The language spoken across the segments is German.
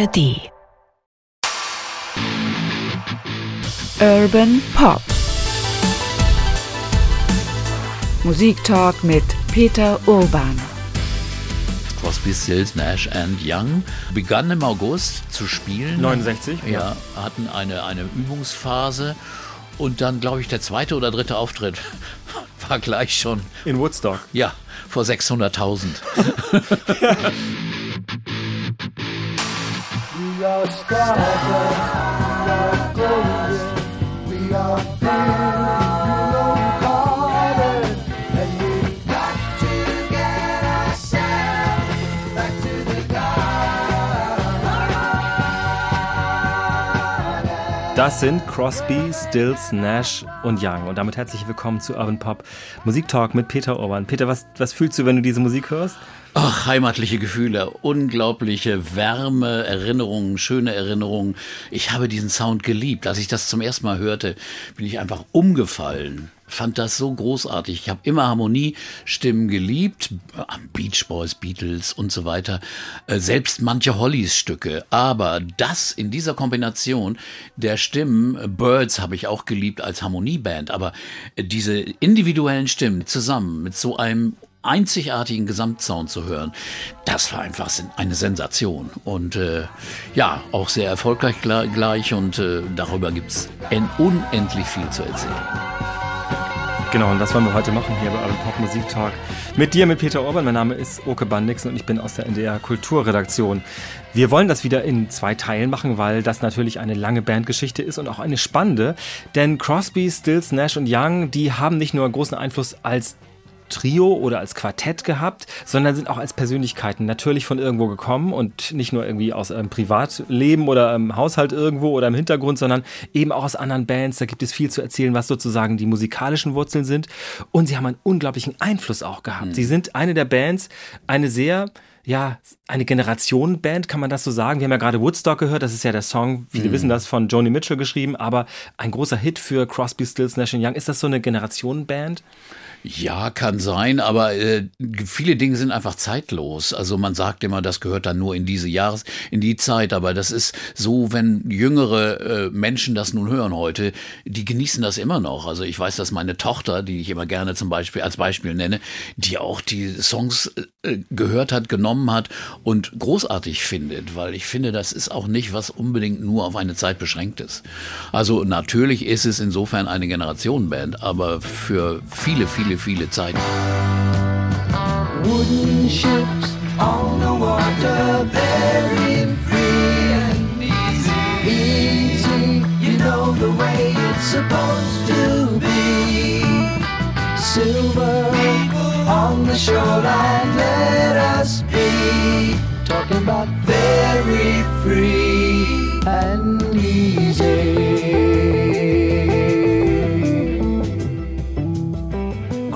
ARD. Urban Pop. Musiktalk mit Peter Urban. Crosby, Stills, Nash and Young begann im August zu spielen. 69? Ja, hatten eine, eine Übungsphase und dann, glaube ich, der zweite oder dritte Auftritt war gleich schon. In Woodstock? Ja, vor 600.000. We are Das sind Crosby, Stills, Nash und Young. Und damit herzlich willkommen zu Urban Pop Musik Talk mit Peter Orban. Peter, was, was fühlst du, wenn du diese Musik hörst? Ach, heimatliche Gefühle, unglaubliche Wärme, Erinnerungen, schöne Erinnerungen. Ich habe diesen Sound geliebt. Als ich das zum ersten Mal hörte, bin ich einfach umgefallen fand das so großartig. Ich habe immer Harmoniestimmen geliebt, Beach Boys, Beatles und so weiter, äh, selbst manche Hollys Stücke. Aber das in dieser Kombination der Stimmen, Birds habe ich auch geliebt als Harmonieband, aber diese individuellen Stimmen zusammen mit so einem einzigartigen Gesamtsound zu hören, das war einfach eine Sensation. Und äh, ja, auch sehr erfolgreich gleich und äh, darüber gibt es unendlich viel zu erzählen. Genau, und das wollen wir heute machen hier bei Urban Pop Musik Talk. Mit dir, mit Peter Orban. Mein Name ist Oke Bandixen und ich bin aus der NDR Kulturredaktion. Wir wollen das wieder in zwei Teilen machen, weil das natürlich eine lange Bandgeschichte ist und auch eine spannende. Denn Crosby, Stills, Nash und Young, die haben nicht nur großen Einfluss als Trio oder als Quartett gehabt, sondern sind auch als Persönlichkeiten natürlich von irgendwo gekommen und nicht nur irgendwie aus einem Privatleben oder einem Haushalt irgendwo oder im Hintergrund, sondern eben auch aus anderen Bands. Da gibt es viel zu erzählen, was sozusagen die musikalischen Wurzeln sind. Und sie haben einen unglaublichen Einfluss auch gehabt. Mhm. Sie sind eine der Bands, eine sehr ja, eine Generationenband, kann man das so sagen? Wir haben ja gerade Woodstock gehört, das ist ja der Song, viele mhm. wissen das, von Joni Mitchell geschrieben, aber ein großer Hit für Crosby, Stills, Nash Young. Ist das so eine Generationenband? Ja, kann sein, aber äh, viele Dinge sind einfach zeitlos. Also man sagt immer, das gehört dann nur in diese Jahres, in die Zeit, aber das ist so, wenn jüngere äh, Menschen das nun hören heute, die genießen das immer noch. Also ich weiß, dass meine Tochter, die ich immer gerne zum Beispiel als Beispiel nenne, die auch die Songs äh, gehört hat, genommen hat und großartig findet, weil ich finde, das ist auch nicht was unbedingt nur auf eine Zeit beschränkt ist. Also natürlich ist es insofern eine Generationenband, aber für viele, viele viele, viele Zeiten. Wooden ships on the water, very free and easy. Easy, you know the way it's supposed to be. Silver on the shoreline, let us be. Talking about very free and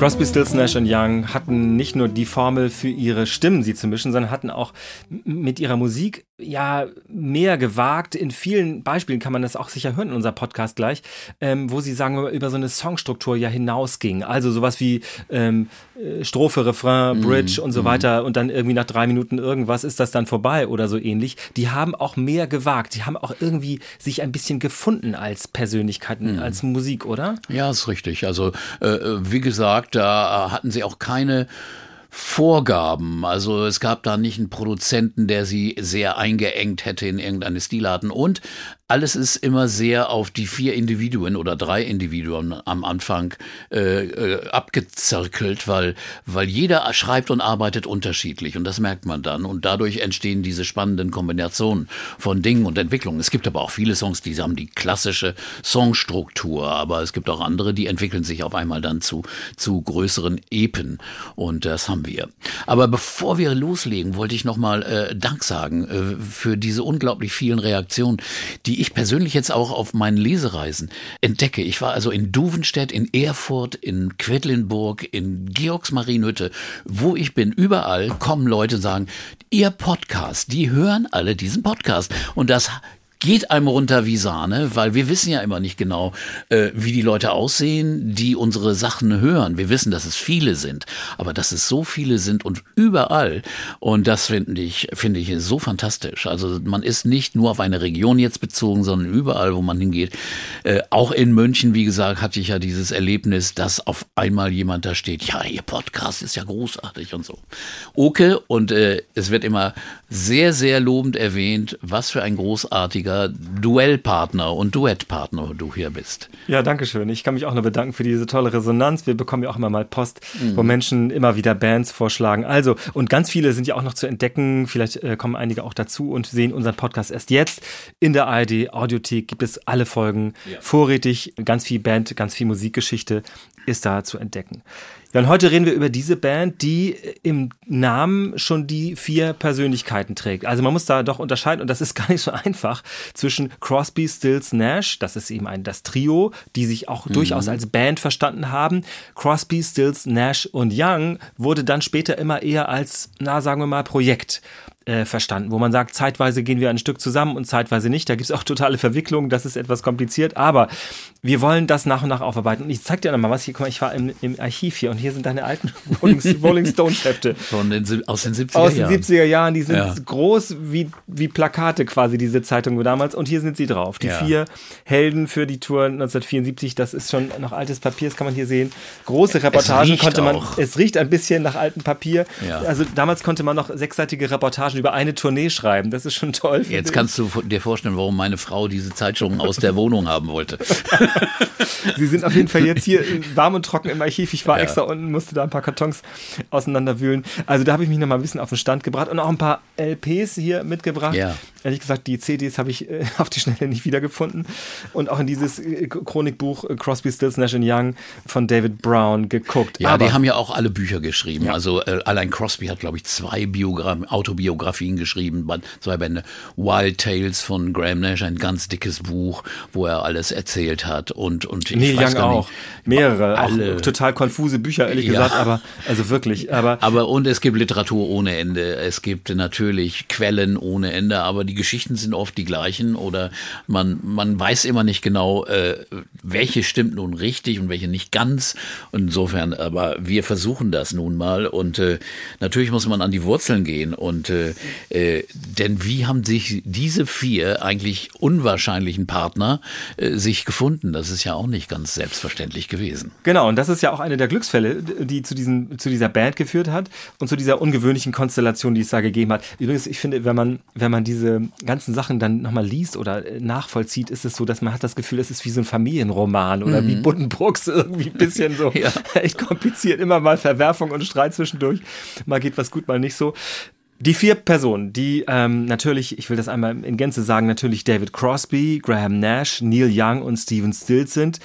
Crosby, Stills, Nash Young hatten nicht nur die Formel für ihre Stimmen, sie zu mischen, sondern hatten auch mit ihrer Musik ja mehr gewagt. In vielen Beispielen kann man das auch sicher hören in unserem Podcast gleich, ähm, wo sie sagen über so eine Songstruktur ja hinausging. Also sowas wie ähm, äh, Strophe, Refrain, mhm, Bridge mm, und so mm. weiter und dann irgendwie nach drei Minuten irgendwas ist das dann vorbei oder so ähnlich. Die haben auch mehr gewagt. Die haben auch irgendwie sich ein bisschen gefunden als Persönlichkeiten, mm. als Musik, oder? Ja, ist richtig. Also äh, äh wie gesagt, da hatten sie auch keine Vorgaben. Also es gab da nicht einen Produzenten, der sie sehr eingeengt hätte in irgendeine Stilarten. Und alles ist immer sehr auf die vier Individuen oder drei Individuen am Anfang äh, äh, abgezirkelt, weil, weil jeder schreibt und arbeitet unterschiedlich und das merkt man dann und dadurch entstehen diese spannenden Kombinationen von Dingen und Entwicklungen. Es gibt aber auch viele Songs, die haben die klassische Songstruktur, aber es gibt auch andere, die entwickeln sich auf einmal dann zu, zu größeren Epen und das haben wir. Aber bevor wir loslegen, wollte ich nochmal äh, Dank sagen äh, für diese unglaublich vielen Reaktionen, die die ich persönlich jetzt auch auf meinen Lesereisen entdecke. Ich war also in Duvenstedt, in Erfurt, in Quedlinburg, in Georgsmarienhütte, wo ich bin, überall kommen Leute und sagen, ihr Podcast, die hören alle diesen Podcast. Und das geht einem runter wie Sahne, weil wir wissen ja immer nicht genau, äh, wie die Leute aussehen, die unsere Sachen hören. Wir wissen, dass es viele sind, aber dass es so viele sind und überall. Und das finde ich, finde ich so fantastisch. Also man ist nicht nur auf eine Region jetzt bezogen, sondern überall, wo man hingeht. Äh, auch in München, wie gesagt, hatte ich ja dieses Erlebnis, dass auf einmal jemand da steht, ja, ihr Podcast ist ja großartig und so. Oke, und äh, es wird immer sehr, sehr lobend erwähnt, was für ein großartiger Duellpartner und Duettpartner du hier bist. Ja, danke schön. Ich kann mich auch nur bedanken für diese tolle Resonanz. Wir bekommen ja auch immer mal Post, mhm. wo Menschen immer wieder Bands vorschlagen. Also, und ganz viele sind ja auch noch zu entdecken. Vielleicht äh, kommen einige auch dazu und sehen unseren Podcast erst jetzt. In der ARD Audiothek gibt es alle Folgen ja. vorrätig. Ganz viel Band, ganz viel Musikgeschichte ist da zu entdecken. Ja, und heute reden wir über diese Band, die im Namen schon die vier Persönlichkeiten trägt. Also man muss da doch unterscheiden, und das ist gar nicht so einfach, zwischen Crosby, Stills, Nash, das ist eben ein, das Trio, die sich auch mhm. durchaus als Band verstanden haben. Crosby, Stills, Nash und Young wurde dann später immer eher als, na sagen wir mal, Projekt äh, verstanden, wo man sagt, zeitweise gehen wir ein Stück zusammen und zeitweise nicht. Da gibt es auch totale Verwicklungen, das ist etwas kompliziert, aber wir wollen das nach und nach aufarbeiten. Und ich zeig dir nochmal was. Hier, guck mal, ich war im, im Archiv hier und hier sind deine alten Rolling, Rolling Stones Hefte. Von den, aus den 70er Jahren. Aus den 70er Jahren, die sind ja. groß wie, wie Plakate quasi, diese Zeitung damals. Und hier sind sie drauf. Die ja. vier Helden für die Tour 1974, das ist schon noch altes Papier, das kann man hier sehen. Große Reportagen konnte man, auch. es riecht ein bisschen nach altem Papier. Ja. Also damals konnte man noch sechsseitige Reportagen über eine Tournee schreiben. Das ist schon toll. Jetzt kannst du dir vorstellen, warum meine Frau diese Zeitungen aus der Wohnung haben wollte. Sie sind auf jeden Fall jetzt hier warm und trocken im Archiv. Ich war ja. extra unten, musste da ein paar Kartons auseinanderwühlen. Also da habe ich mich noch mal ein bisschen auf den Stand gebracht und auch ein paar LPs hier mitgebracht. Ja. Ehrlich gesagt, die CDs habe ich äh, auf die Schnelle nicht wiedergefunden. Und auch in dieses äh, Chronikbuch äh, Crosby, Stills, Nash Young von David Brown geguckt. Ja, Aber, die haben ja auch alle Bücher geschrieben. Ja. Also äh, allein Crosby hat, glaube ich, zwei Biogra Autobiografien geschrieben, zwei Bände. Wild Tales von Graham Nash, ein ganz dickes Buch, wo er alles erzählt hat. Und, und ich Neil Young auch. Nicht, Mehrere. Alle. Auch total konfuse Bücher, ehrlich ja. gesagt. Aber, also wirklich. Aber, aber und es gibt Literatur ohne Ende. Es gibt natürlich Quellen ohne Ende, aber die die Geschichten sind oft die gleichen oder man, man weiß immer nicht genau, äh, welche stimmt nun richtig und welche nicht ganz. insofern, aber wir versuchen das nun mal und äh, natürlich muss man an die Wurzeln gehen und äh, äh, denn wie haben sich diese vier eigentlich unwahrscheinlichen Partner äh, sich gefunden? Das ist ja auch nicht ganz selbstverständlich gewesen. Genau, und das ist ja auch eine der Glücksfälle, die zu, diesen, zu dieser Band geführt hat und zu dieser ungewöhnlichen Konstellation, die es da gegeben hat. Übrigens, ich finde, wenn man, wenn man diese ganzen Sachen dann nochmal liest oder äh, nachvollzieht, ist es so, dass man hat das Gefühl, es ist wie so ein Familienroman oder mhm. wie Buddenbrooks irgendwie ein bisschen so ja. echt kompliziert, immer mal Verwerfung und Streit zwischendurch. Mal geht was gut, mal nicht so. Die vier Personen, die ähm, natürlich, ich will das einmal in Gänze sagen, natürlich David Crosby, Graham Nash, Neil Young und Stephen Stills sind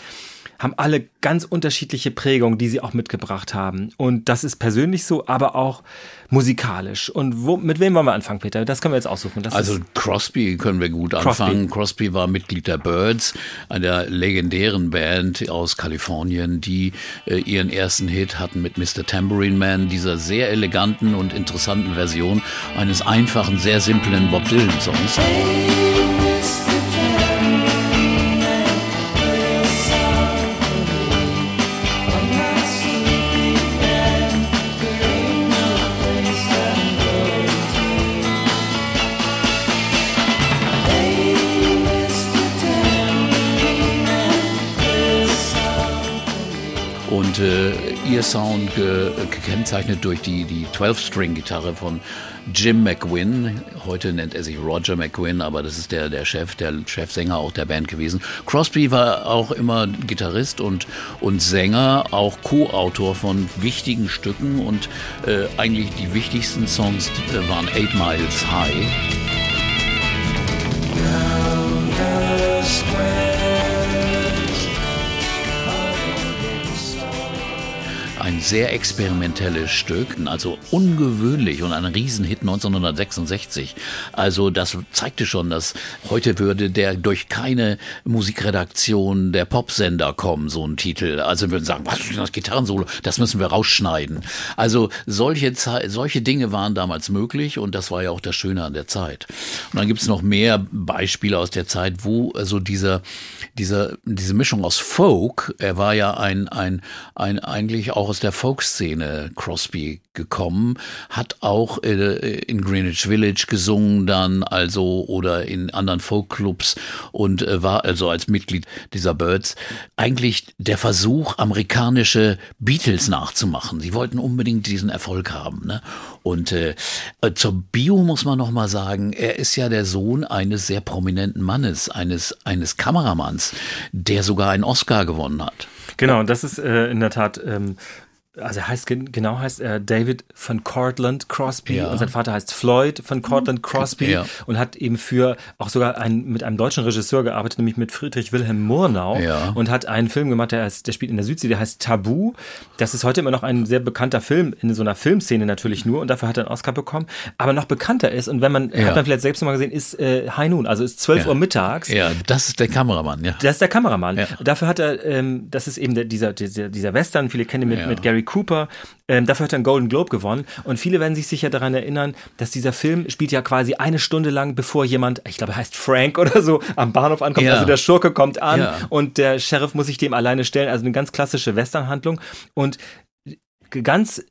haben alle ganz unterschiedliche Prägungen, die sie auch mitgebracht haben. Und das ist persönlich so, aber auch musikalisch. Und wo, mit wem wollen wir anfangen, Peter? Das können wir jetzt aussuchen. Das also Crosby können wir gut Crosby. anfangen. Crosby war Mitglied der Birds, einer legendären Band aus Kalifornien, die äh, ihren ersten Hit hatten mit Mr. Tambourine Man, dieser sehr eleganten und interessanten Version eines einfachen, sehr simplen Bob Dylan-Songs. Ihr Sound ge gekennzeichnet durch die, die 12-String-Gitarre von Jim McGuinn. Heute nennt er sich Roger McGuinn, aber das ist der, der Chef, der Chefsänger auch der Band gewesen. Crosby war auch immer Gitarrist und, und Sänger, auch Co-Autor von wichtigen Stücken und äh, eigentlich die wichtigsten Songs äh, waren Eight Miles High. Sehr experimentelles Stück, also ungewöhnlich und ein Riesenhit 1966. Also das zeigte schon, dass heute würde der durch keine Musikredaktion der Popsender kommen, so ein Titel. Also würden sagen, was ist das Gitarrensolo? Das müssen wir rausschneiden. Also solche, solche Dinge waren damals möglich und das war ja auch das Schöne an der Zeit. Und dann gibt es noch mehr Beispiele aus der Zeit, wo also dieser, dieser, diese Mischung aus Folk, er war ja ein, ein, ein eigentlich auch aus der Folk-Szene, Crosby, gekommen, hat auch äh, in Greenwich Village gesungen dann, also oder in anderen Folkclubs und äh, war also als Mitglied dieser Birds eigentlich der Versuch, amerikanische Beatles nachzumachen. Sie wollten unbedingt diesen Erfolg haben. Ne? Und äh, zur Bio muss man noch mal sagen, er ist ja der Sohn eines sehr prominenten Mannes, eines eines Kameramanns, der sogar einen Oscar gewonnen hat. Genau, das ist äh, in der Tat ähm, also er heißt genau heißt er David von Cortland Crosby ja. und sein Vater heißt Floyd von Cortland Crosby ja. und hat eben für auch sogar ein, mit einem deutschen Regisseur gearbeitet, nämlich mit Friedrich Wilhelm Murnau ja. und hat einen Film gemacht, der, heißt, der spielt in der Südsee, der heißt Tabu. Das ist heute immer noch ein sehr bekannter Film, in so einer Filmszene natürlich nur und dafür hat er einen Oscar bekommen. Aber noch bekannter ist und wenn man, hat man vielleicht selbst noch mal gesehen, ist äh, High Noon, also ist 12 Uhr mittags. Ja, das ist der Kameramann, ja. Das ist der Kameramann. Dafür hat er, ähm, das ist eben der, dieser, dieser, dieser Western, viele kennen ihn mit, mit Gary Cooper. Ähm, dafür hat er einen Golden Globe gewonnen. Und viele werden sich sicher daran erinnern, dass dieser Film spielt ja quasi eine Stunde lang, bevor jemand, ich glaube, er heißt Frank oder so, am Bahnhof ankommt. Ja. Also der Schurke kommt an ja. und der Sheriff muss sich dem alleine stellen. Also eine ganz klassische Westernhandlung. Und ganz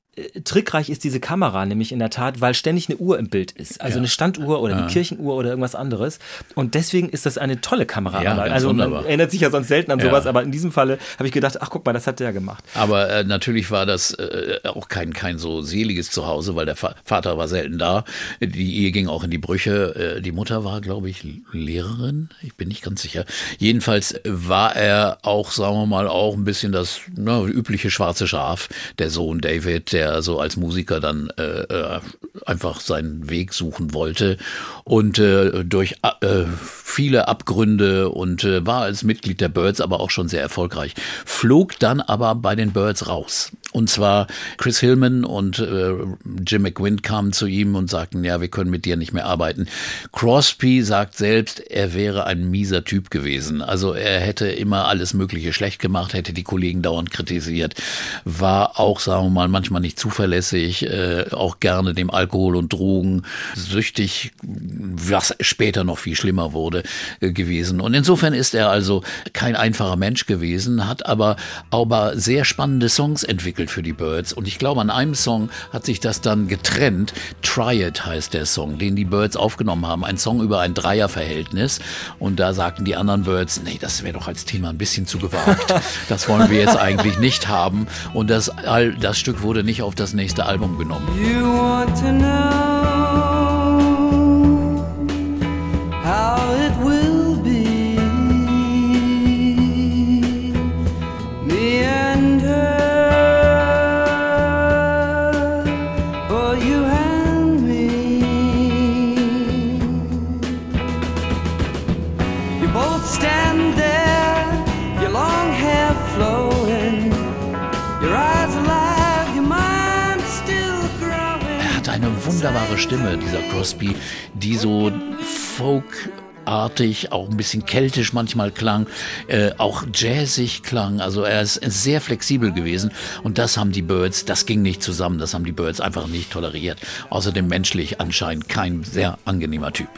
trickreich ist diese Kamera nämlich in der Tat, weil ständig eine Uhr im Bild ist. Also ja. eine Standuhr oder eine ja. Kirchenuhr oder irgendwas anderes. Und deswegen ist das eine tolle Kamera. Ja, also man wunderbar. erinnert sich ja sonst selten an sowas, aber in diesem Falle habe ich gedacht, ach guck mal, das hat der gemacht. Aber äh, natürlich war das äh, auch kein, kein so seliges Zuhause, weil der Va Vater war selten da. Die Ehe ging auch in die Brüche. Äh, die Mutter war, glaube ich, Lehrerin. Ich bin nicht ganz sicher. Jedenfalls war er auch, sagen wir mal, auch ein bisschen das na, übliche schwarze Schaf, der Sohn David, der der so als Musiker dann äh, äh, einfach seinen Weg suchen wollte und äh, durch äh, viele Abgründe und äh, war als Mitglied der Birds aber auch schon sehr erfolgreich. Flog dann aber bei den Birds raus. Und zwar Chris Hillman und äh, Jim McGuinn kamen zu ihm und sagten, ja, wir können mit dir nicht mehr arbeiten. Crosby sagt selbst, er wäre ein mieser Typ gewesen. Also er hätte immer alles Mögliche schlecht gemacht, hätte die Kollegen dauernd kritisiert, war auch, sagen wir mal, manchmal nicht zuverlässig, äh, auch gerne dem Alkohol und Drogen süchtig, was später noch viel schlimmer wurde äh, gewesen. Und insofern ist er also kein einfacher Mensch gewesen, hat aber aber sehr spannende Songs entwickelt für die Birds. Und ich glaube, an einem Song hat sich das dann getrennt. Try It heißt der Song, den die Birds aufgenommen haben. Ein Song über ein Dreierverhältnis. Und da sagten die anderen Birds, nee, das wäre doch als Thema ein bisschen zu gewagt. Das wollen wir jetzt eigentlich nicht haben. Und das, das Stück wurde nicht auf das nächste Album genommen. You wunderbare Stimme, dieser Crosby, die so folkartig, auch ein bisschen keltisch manchmal klang, äh, auch jazzig klang. Also er ist sehr flexibel gewesen und das haben die Birds, das ging nicht zusammen, das haben die Birds einfach nicht toleriert. Außerdem menschlich anscheinend kein sehr angenehmer Typ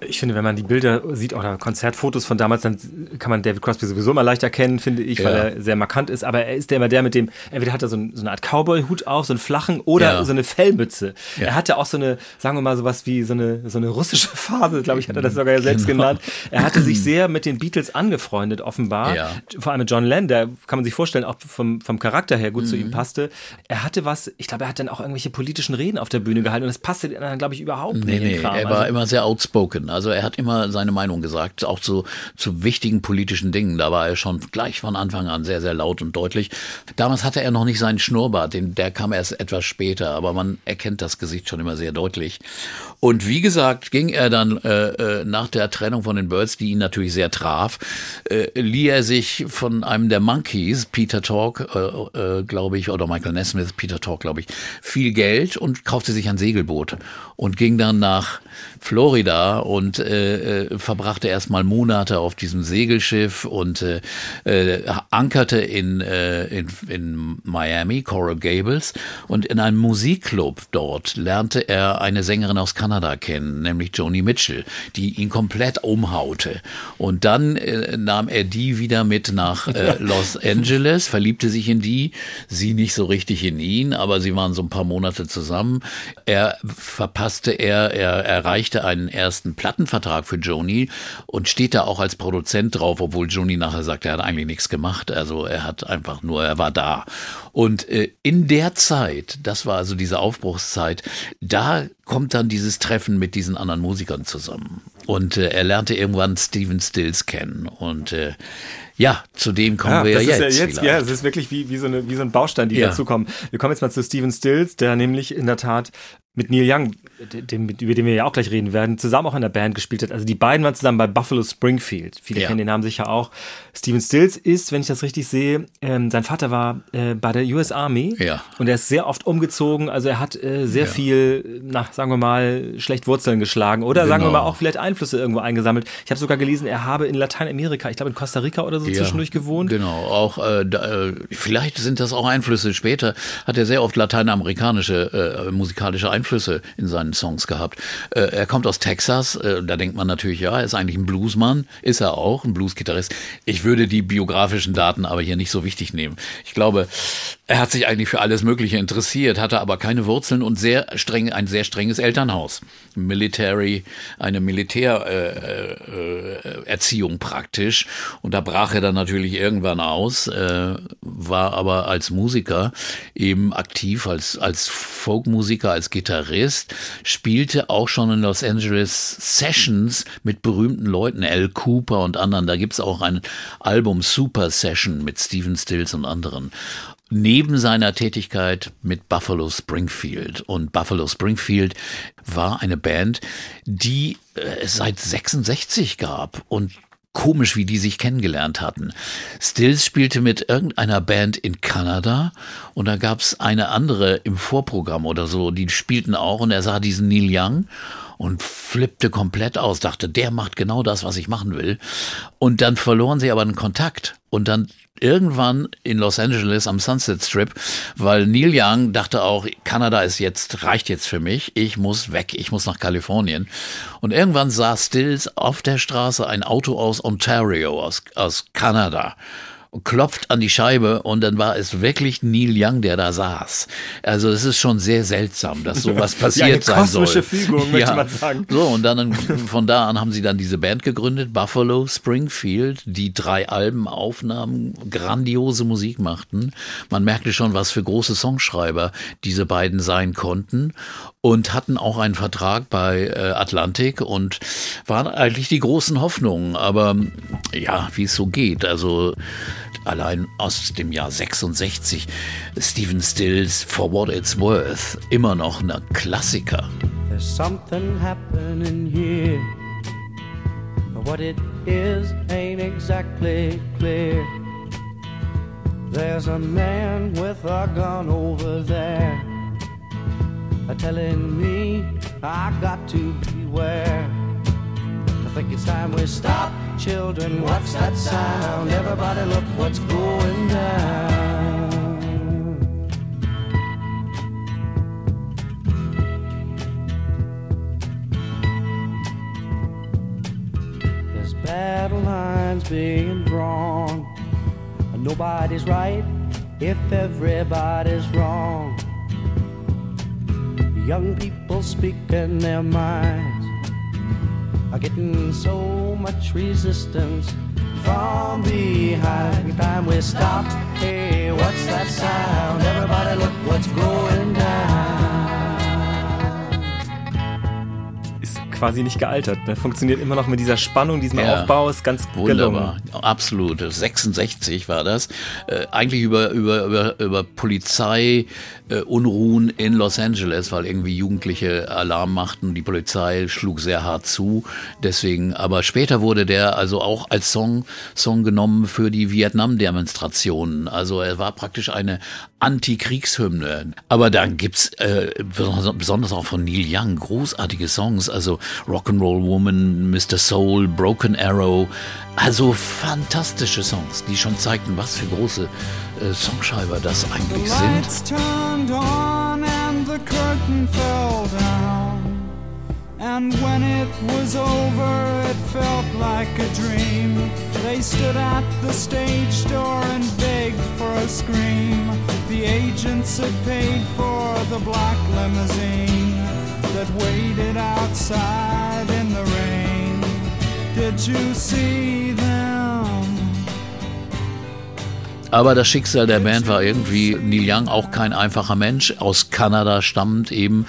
ich finde, wenn man die Bilder sieht oder Konzertfotos von damals, dann kann man David Crosby sowieso immer leicht erkennen, finde ich, ja. weil er sehr markant ist. Aber er ist ja immer der mit dem, entweder hat er so, ein, so eine Art Cowboy-Hut auf, so einen flachen oder ja. so eine Fellmütze. Ja. Er hatte auch so eine, sagen wir mal, sowas wie so eine, so eine russische Phase, glaube ich, hat er das sogar selbst genau. genannt. Er hatte sich sehr mit den Beatles angefreundet, offenbar. Vor allem mit John Lennon, der kann man sich vorstellen, auch vom, vom Charakter her gut mhm. zu ihm passte. Er hatte was, ich glaube, er hat dann auch irgendwelche politischen Reden auf der Bühne gehalten und das passte dann, glaube ich, überhaupt nee, nicht. Nee, er war also, immer sehr outspoken Also er hat immer seine Meinung gesagt, auch zu, zu wichtigen politischen Dingen. Da war er schon gleich von Anfang an sehr, sehr laut und deutlich. Damals hatte er noch nicht seinen Schnurrbart, den, der kam erst etwas später, aber man erkennt das Gesicht schon immer sehr deutlich. Und wie gesagt, ging er dann äh, äh nach der Trennung von den Birds, die ihn natürlich sehr traf, äh, lieh er sich von einem der Monkeys, Peter Talk, äh, äh, glaube ich, oder Michael Nesmith, Peter Talk, glaube ich, viel Geld und kaufte sich ein Segelboot und ging dann nach Florida und äh, äh, verbrachte erstmal Monate auf diesem Segelschiff und äh, äh, ankerte in, äh, in, in Miami, Coral Gables, und in einem Musikclub dort lernte er eine Sängerin aus Kanada kennen, nämlich Joni Mitchell, die ihn komplett umhaute. Und dann äh, nahm er die wieder mit nach äh, Los Angeles, verliebte sich in die, sie nicht so richtig in ihn, aber sie waren so ein paar Monate zusammen. Er verpasste er, er erreichte einen ersten Plattenvertrag für Joni und steht da auch als Produzent drauf, obwohl Joni nachher sagt, er hat eigentlich nichts gemacht. Also er hat einfach nur, er war da. Und äh, in der Zeit, das war also diese Aufbruchszeit, da kommt dann dieses Treffen mit diesen anderen Musikern zusammen. Und äh, er lernte irgendwann Steven Stills kennen. Und äh, ja, zu dem kommen ja, wir ja jetzt. Ja, jetzt ja, es ist wirklich wie, wie, so eine, wie so ein Baustein, die ja. dazukommen. Wir kommen jetzt mal zu Steven Stills, der nämlich in der Tat mit Neil Young, dem, über den wir ja auch gleich reden werden, zusammen auch in der Band gespielt hat. Also die beiden waren zusammen bei Buffalo Springfield. Viele ja. kennen den Namen sicher auch. Steven Stills ist, wenn ich das richtig sehe, ähm, sein Vater war äh, bei der US Army ja. und er ist sehr oft umgezogen. Also er hat äh, sehr ja. viel, na, sagen wir mal, schlecht Wurzeln geschlagen oder genau. sagen wir mal auch vielleicht Einflüsse irgendwo eingesammelt. Ich habe sogar gelesen, er habe in Lateinamerika, ich glaube in Costa Rica oder so zwischendurch gewohnt. Genau, auch äh, da, äh, vielleicht sind das auch Einflüsse. Später hat er sehr oft lateinamerikanische äh, musikalische Einflüsse Einflüsse in seinen Songs gehabt. Äh, er kommt aus Texas, äh, da denkt man natürlich, ja, er ist eigentlich ein Bluesmann, ist er auch, ein Bluesgitarrist. Ich würde die biografischen Daten aber hier nicht so wichtig nehmen. Ich glaube, er hat sich eigentlich für alles Mögliche interessiert, hatte aber keine Wurzeln und sehr streng, ein sehr strenges Elternhaus. Military, eine Militärerziehung äh, äh, praktisch. Und da brach er dann natürlich irgendwann aus, äh, war aber als Musiker eben aktiv, als, als Folkmusiker, als Gitarrist, spielte auch schon in Los Angeles Sessions mit berühmten Leuten, Al Cooper und anderen. Da gibt's auch ein Album Super Session mit Stephen Stills und anderen neben seiner Tätigkeit mit Buffalo Springfield. Und Buffalo Springfield war eine Band, die äh, es seit 66 gab und komisch, wie die sich kennengelernt hatten. Stills spielte mit irgendeiner Band in Kanada und da gab's eine andere im Vorprogramm oder so, die spielten auch und er sah diesen Neil Young und flippte komplett aus, dachte, der macht genau das, was ich machen will. Und dann verloren sie aber einen Kontakt und dann irgendwann in Los Angeles am Sunset Strip, weil Neil Young dachte auch, Kanada ist jetzt, reicht jetzt für mich, ich muss weg, ich muss nach Kalifornien. Und irgendwann sah Stills auf der Straße ein Auto aus Ontario, aus, aus Kanada klopft an die Scheibe und dann war es wirklich Neil Young, der da saß. Also es ist schon sehr seltsam, dass sowas passiert ja, sein soll. Kosmische Fügung, möchte ja. man sagen. So und dann von da an haben sie dann diese Band gegründet, Buffalo Springfield, die drei Alben aufnahmen, grandiose Musik machten. Man merkte schon, was für große Songschreiber diese beiden sein konnten und hatten auch einen Vertrag bei äh, Atlantic und waren eigentlich die großen Hoffnungen. Aber ja, wie es so geht. Also allein aus dem Jahr 66 Stephen Stills For What It's Worth immer noch ein Klassiker. There's something happening here. What it is ain't exactly clear. There's a man with a gun over there. telling me I got to beware. I think it's time we stop, children. What's that sound? Everybody, look what's going down. There's battle lines being drawn. Nobody's right if everybody's wrong. young people speaking their minds are getting so much resistance from behind. Time we stop. Hey, what's that sound? Everybody, look what's going down. Quasi nicht gealtert. Ne? Funktioniert immer noch mit dieser Spannung, diesem ja, Aufbau, ist ganz wunderbar. Gelungen. Absolut. 66 war das. Äh, eigentlich über, über, über, über Polizei äh, Unruhen in Los Angeles, weil irgendwie Jugendliche Alarm machten. Die Polizei schlug sehr hart zu. Deswegen, aber später wurde der also auch als Song, Song genommen für die Vietnam-Demonstrationen. Also er war praktisch eine Anti-Kriegshymne. Aber dann gibt's äh, besonders auch von Neil Young großartige Songs, also Rock'n'Roll Woman, Mr. Soul, Broken Arrow. Also fantastische Songs, die schon zeigten, was für große äh, Songschreiber das eigentlich sind. And when it was over, it felt like a dream. They stood at the stage door and begged for a scream. The agents had paid for the black limousine that waited outside in the rain. Did you see them? Aber das Schicksal der Band war irgendwie Neil Young auch kein einfacher Mensch, aus Kanada stammend eben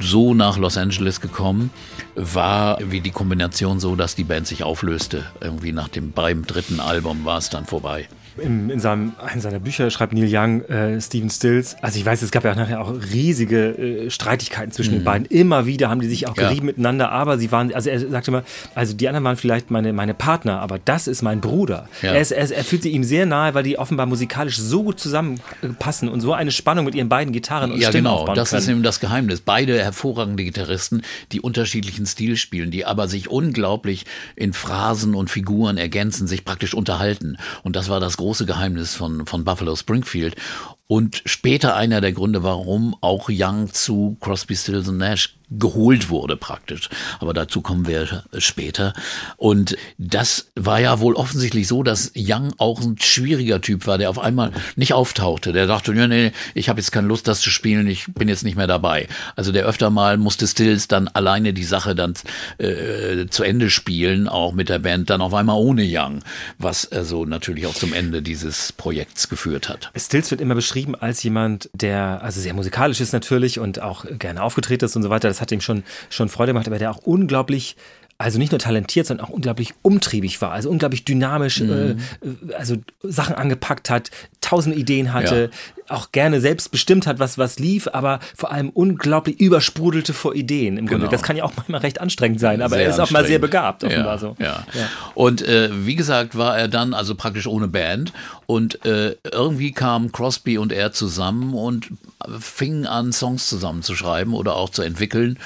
so nach Los Angeles gekommen, war wie die Kombination so, dass die Band sich auflöste. Irgendwie nach dem beim dritten Album war es dann vorbei. In, in seinem, einem seiner Bücher schreibt Neil Young, äh, Stephen Stills, also ich weiß, es gab ja nachher auch riesige äh, Streitigkeiten zwischen mhm. den beiden. Immer wieder haben die sich auch gerieben ja. miteinander, aber sie waren, also er sagte mal, also die anderen waren vielleicht meine, meine Partner, aber das ist mein Bruder. Ja. Er, ist, er, er fühlt sie ihm sehr nahe, weil die offenbar musikalisch so gut zusammenpassen und so eine Spannung mit ihren beiden Gitarren und ja, Stimmen genau. aufbauen das können. ist eben das Geheimnis. Beide hervorragende Gitarristen, die unterschiedlichen Stil spielen, die aber sich unglaublich in Phrasen und Figuren ergänzen, sich praktisch unterhalten. Und das war das große Geheimnis von, von Buffalo Springfield. Und später einer der Gründe, warum auch Young zu Crosby, Stills und Nash geholt wurde praktisch. Aber dazu kommen wir später. Und das war ja wohl offensichtlich so, dass Young auch ein schwieriger Typ war, der auf einmal nicht auftauchte. Der dachte, nee, nee, ich habe jetzt keine Lust, das zu spielen, ich bin jetzt nicht mehr dabei. Also der öfter mal musste Stills dann alleine die Sache dann äh, zu Ende spielen, auch mit der Band, dann auf einmal ohne Young, was also natürlich auch zum Ende dieses Projekts geführt hat. Stills wird immer beschrieben als jemand, der also sehr musikalisch ist natürlich und auch gerne aufgetreten ist und so weiter. Das hat ihm schon, schon Freude gemacht, aber der auch unglaublich also nicht nur talentiert, sondern auch unglaublich umtriebig war, also unglaublich dynamisch, mhm. äh, also Sachen angepackt hat, tausend Ideen hatte, ja. auch gerne selbst bestimmt hat, was was lief, aber vor allem unglaublich übersprudelte vor Ideen im Grunde. Genau. Das kann ja auch manchmal recht anstrengend sein, aber sehr er ist auch mal sehr begabt, offenbar ja, so. Ja. Und äh, wie gesagt, war er dann also praktisch ohne Band und äh, irgendwie kamen Crosby und er zusammen und fingen an, Songs zusammen zu schreiben oder auch zu entwickeln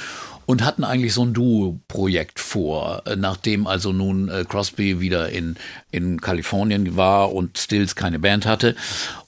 und hatten eigentlich so ein Duo-Projekt vor, äh, nachdem also nun äh, Crosby wieder in, in Kalifornien war und Stills keine Band hatte.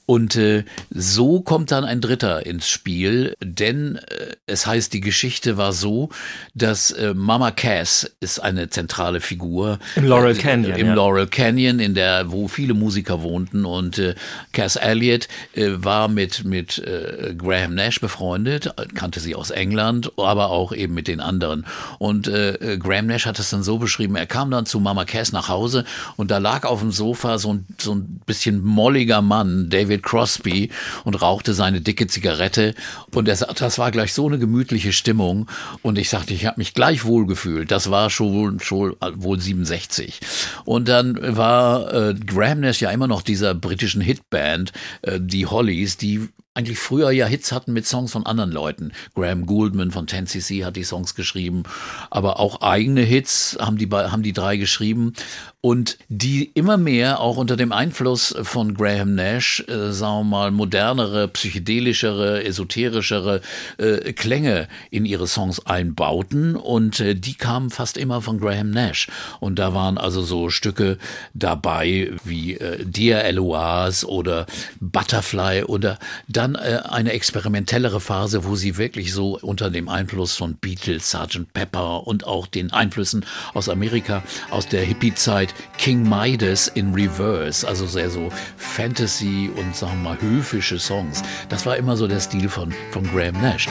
Und äh, so kommt dann ein Dritter ins Spiel, denn äh, es heißt, die Geschichte war so, dass äh, Mama Cass ist eine zentrale Figur. Im Laurel äh, Canyon. Im ja. Laurel Canyon, in der, wo viele Musiker wohnten. Und äh, Cass Elliot äh, war mit, mit äh, Graham Nash befreundet, kannte sie aus England, aber auch eben mit den anderen. Und äh, Graham Nash hat es dann so beschrieben, er kam dann zu Mama Cass nach Hause und da lag auf dem Sofa so ein, so ein bisschen molliger Mann, David David Crosby und rauchte seine dicke Zigarette. Und er das war gleich so eine gemütliche Stimmung. Und ich sagte, ich habe mich gleich wohl gefühlt. Das war schon, schon wohl 67. Und dann war äh, Graham Nash ja immer noch dieser britischen Hitband, äh, die Hollies, die eigentlich früher ja Hits hatten mit Songs von anderen Leuten. Graham Gouldman von 10cc hat die Songs geschrieben, aber auch eigene Hits haben die, haben die drei geschrieben und die immer mehr auch unter dem Einfluss von Graham Nash, äh, sagen wir mal, modernere, psychedelischere, esoterischere äh, Klänge in ihre Songs einbauten und äh, die kamen fast immer von Graham Nash und da waren also so Stücke dabei wie äh, Dear Eloise oder Butterfly oder dann äh, eine experimentellere Phase, wo sie wirklich so unter dem Einfluss von Beatles, Sgt. Pepper und auch den Einflüssen aus Amerika, aus der Hippie-Zeit Zeit King Midas in Reverse, also sehr so Fantasy und sagen wir mal höfische Songs. Das war immer so der Stil von, von Graham Nash.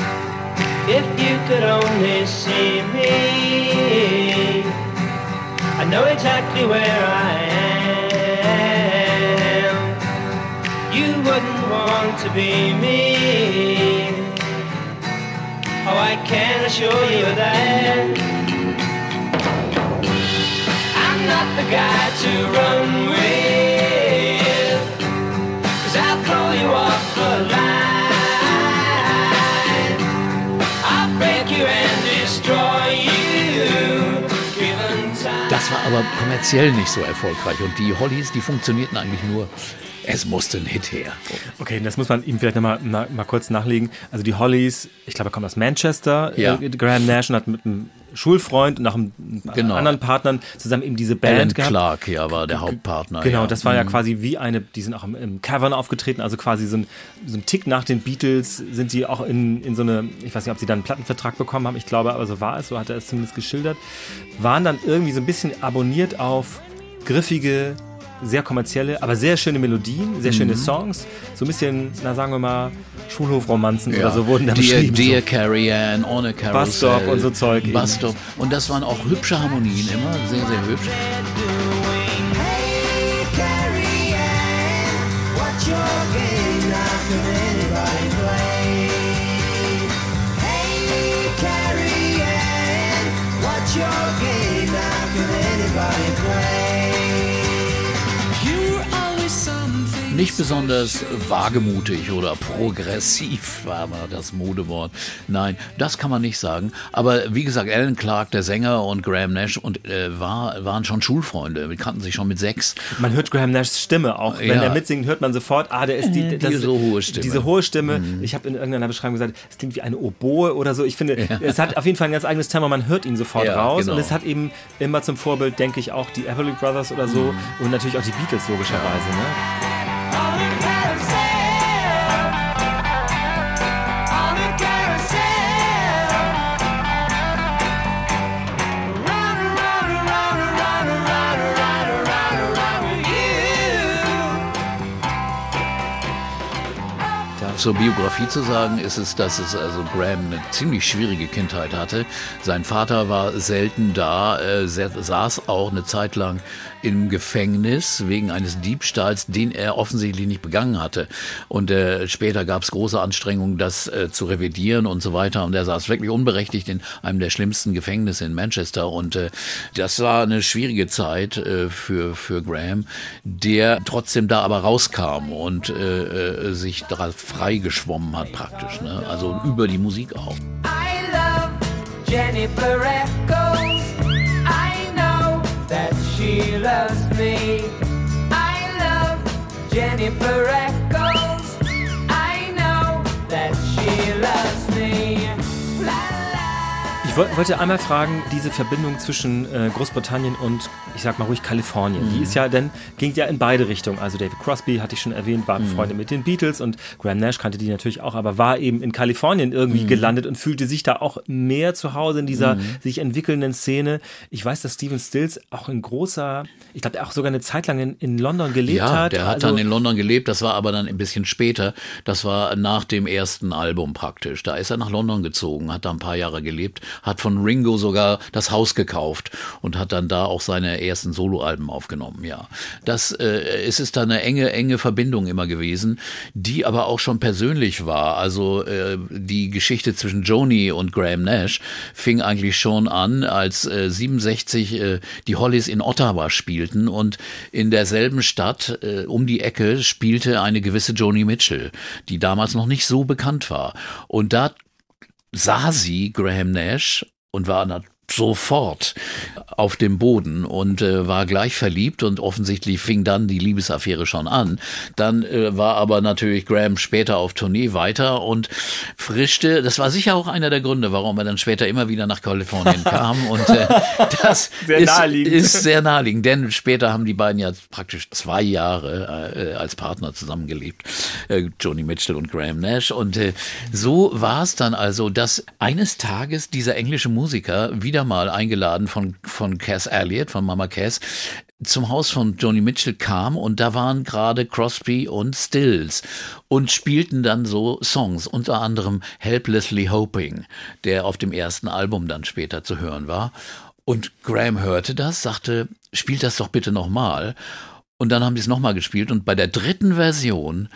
If you could only see me, I know exactly where. You wouldn't to be me. Oh, I can assure you that. The guy to run with. Cause I'll throw you off the line. I'll break you and destroy you. Das war aber kommerziell nicht so erfolgreich. Und die Hollies, die funktionierten eigentlich nur, es musste ein Hit her. Okay, das muss man ihm vielleicht nochmal mal, mal kurz nachlegen. Also die Hollies, ich glaube, er kommt aus Manchester. Ja. Graham Nash und hat mit einem Schulfreund und noch einem Genau. anderen Partnern zusammen eben diese Band Alan gehabt. Clark, ja, war der Hauptpartner. Genau, ja. das war ja quasi wie eine, die sind auch im, im Cavern aufgetreten, also quasi so ein, so ein Tick nach den Beatles sind sie auch in, in so eine, ich weiß nicht, ob sie dann einen Plattenvertrag bekommen haben, ich glaube, aber so war es, so hat er es zumindest geschildert, waren dann irgendwie so ein bisschen abonniert auf griffige, sehr kommerzielle, aber sehr schöne Melodien, sehr schöne Songs, so ein bisschen, na sagen wir mal, Schulhofromanzen Ja. oder so wurden da Dear, beschrieben. Dear so. Carrie Ann, On a Carousel. Bus Stop und so Zeug eben. Bus Stop. Und das waren auch hübsche Harmonien immer, sehr, sehr hübsch. Hey, Carrie Ann, what's your game? Now can anybody play? Hey, Carrie Ann, what's your game? Now can anybody play? Nicht besonders wagemutig oder progressiv war mal das Modewort. Nein, das kann man nicht sagen. Aber wie gesagt, Alan Clark, der Sänger, und Graham Nash und, äh, war, waren schon Schulfreunde. Wir kannten sich schon mit sechs. Man hört Graham Nashs Stimme auch. Wenn Ja. er mitsingt, hört man sofort, ah, der ist die, das, Diese hohe Stimme. Diese hohe Stimme. Ich habe in irgendeiner Beschreibung gesagt, es klingt wie eine Oboe oder so. Ich finde, es hat auf jeden Fall ein ganz eigenes Thema. Man hört ihn sofort Ja, raus. genau. Und es hat eben immer zum Vorbild, denke ich, auch die Everly Brothers oder so. Und natürlich auch die Beatles logischerweise. Ne? On Zur Biografie zu sagen, ist es, dass es also Graham eine ziemlich schwierige Kindheit hatte. Sein Vater war selten da, äh, saß auch eine Zeit lang im Gefängnis wegen eines Diebstahls, den er offensichtlich nicht begangen hatte. Und äh, später gab es große Anstrengungen, das äh, zu revidieren und so weiter. Und er saß wirklich unberechtigt in einem der schlimmsten Gefängnisse in Manchester. Und äh, das war eine schwierige Zeit äh, für, für Graham, der trotzdem da aber rauskam und äh, äh, sich da frei geschwommen hat praktisch. Ne? Also über die Musik auch. I love Jennifer Echoes. I know that she loves me. I love Jennifer Echoes. Ich woll- wollte einmal fragen, diese Verbindung zwischen äh, Großbritannien und, ich sag mal ruhig, Kalifornien, die ist ja dann, ging ja in beide Richtungen. Also David Crosby, hatte ich schon erwähnt, war Freunde mit den Beatles und Graham Nash kannte die natürlich auch, aber war eben in Kalifornien irgendwie gelandet und fühlte sich da auch mehr zu Hause in dieser sich entwickelnden Szene. Ich weiß, dass Stephen Stills auch ein großer, ich glaube, der auch sogar eine Zeit lang in, in London gelebt Ja, hat. der hat Also- dann in London gelebt, das war aber dann ein bisschen später. Das war nach dem ersten Album praktisch. Da ist er nach London gezogen, hat da ein paar Jahre gelebt, hat von Ringo sogar das Haus gekauft und hat dann da auch seine ersten Soloalben aufgenommen, ja. Das äh, es ist da eine enge, enge Verbindung immer gewesen, die aber auch schon persönlich war. Also äh, die Geschichte zwischen Joni und Graham Nash fing eigentlich schon an, als äh, 67 äh, die Hollies in Ottawa spielten und in derselben Stadt äh, um die Ecke spielte eine gewisse Joni Mitchell, die damals noch nicht so bekannt war. Und da sah sie Graham Nash und war sofort auf dem Boden und äh, war gleich verliebt und offensichtlich fing dann die Liebesaffäre schon an. Dann äh, war aber natürlich Graham später auf Tournee weiter und frischte, das war sicher auch einer der Gründe, warum er dann später immer wieder nach Kalifornien kam und äh, das Sehr ist, ist sehr naheliegend, denn später haben die beiden ja praktisch zwei Jahre äh, als Partner zusammengelebt, äh, Joni Mitchell und Graham Nash. Und äh, so war es dann also, dass eines Tages dieser englische Musiker wieder mal eingeladen von, von Cass Elliot, von Mama Cass, zum Haus von Joni Mitchell kam und da waren gerade Crosby und Stills und spielten dann so Songs, unter anderem Helplessly Hoping, der auf dem ersten Album dann später zu hören war. Und Graham hörte das, sagte, spielt das doch bitte nochmal. Und dann haben die es nochmal gespielt und bei der dritten Version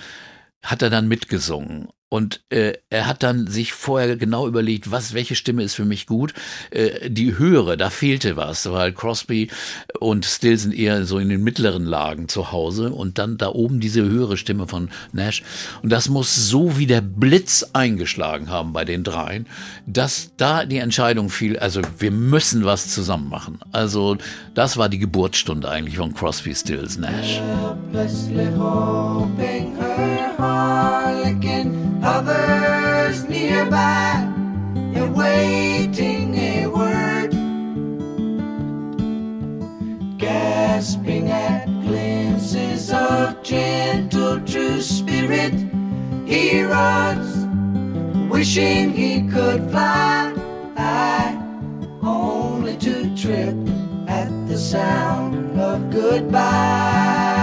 hat er dann mitgesungen. Und äh, er hat dann sich vorher genau überlegt, was, welche Stimme ist für mich gut. Äh, die höhere, da fehlte was, weil Crosby und Still sind eher so in den mittleren Lagen zu Hause und dann da oben diese höhere Stimme von Nash. Und das muss so wie der Blitz eingeschlagen haben bei den dreien, dass da die Entscheidung fiel, also wir müssen was zusammen machen. Also das war die Geburtsstunde eigentlich von Crosby, Stills, Nash. Awaiting a word, gasping at glimpses of gentle true spirit. He runs, wishing he could fly, only to trip at the sound of goodbye.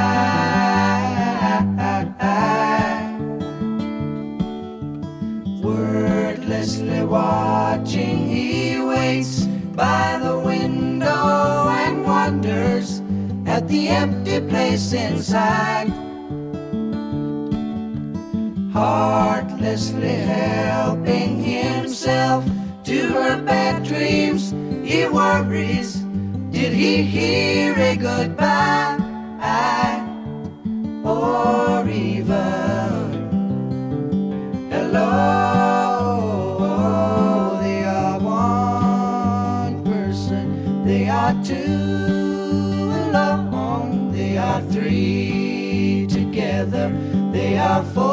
Wordlessly watching, he waits by the window and wonders at the empty place inside. Heartlessly helping himself to her bad dreams, he worries. Did he hear a goodbye? Or even hello? Two alone, they are three together, they are for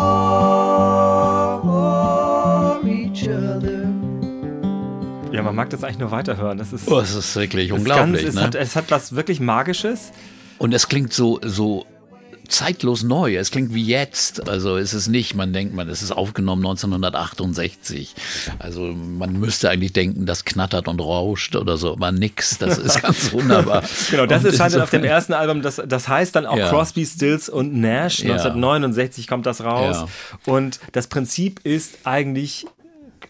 each other. Ja, man mag das eigentlich nur weiterhören. Das ist, Oh, es ist wirklich unglaublich. Ganz, es, ne? hat, es hat was wirklich Magisches. Und es klingt so, so zeitlos neu. Es klingt wie jetzt. Also es ist nicht, man denkt, man, es ist aufgenommen 1968. Also man müsste eigentlich denken, das knattert und rauscht oder so, aber nix. Das ist ganz wunderbar. Genau, das Und ist halt auf dem ersten Album, das, das heißt dann auch Ja. Crosby, Stills und Nash. Ja. 1969 kommt das raus. Ja. Und das Prinzip ist eigentlich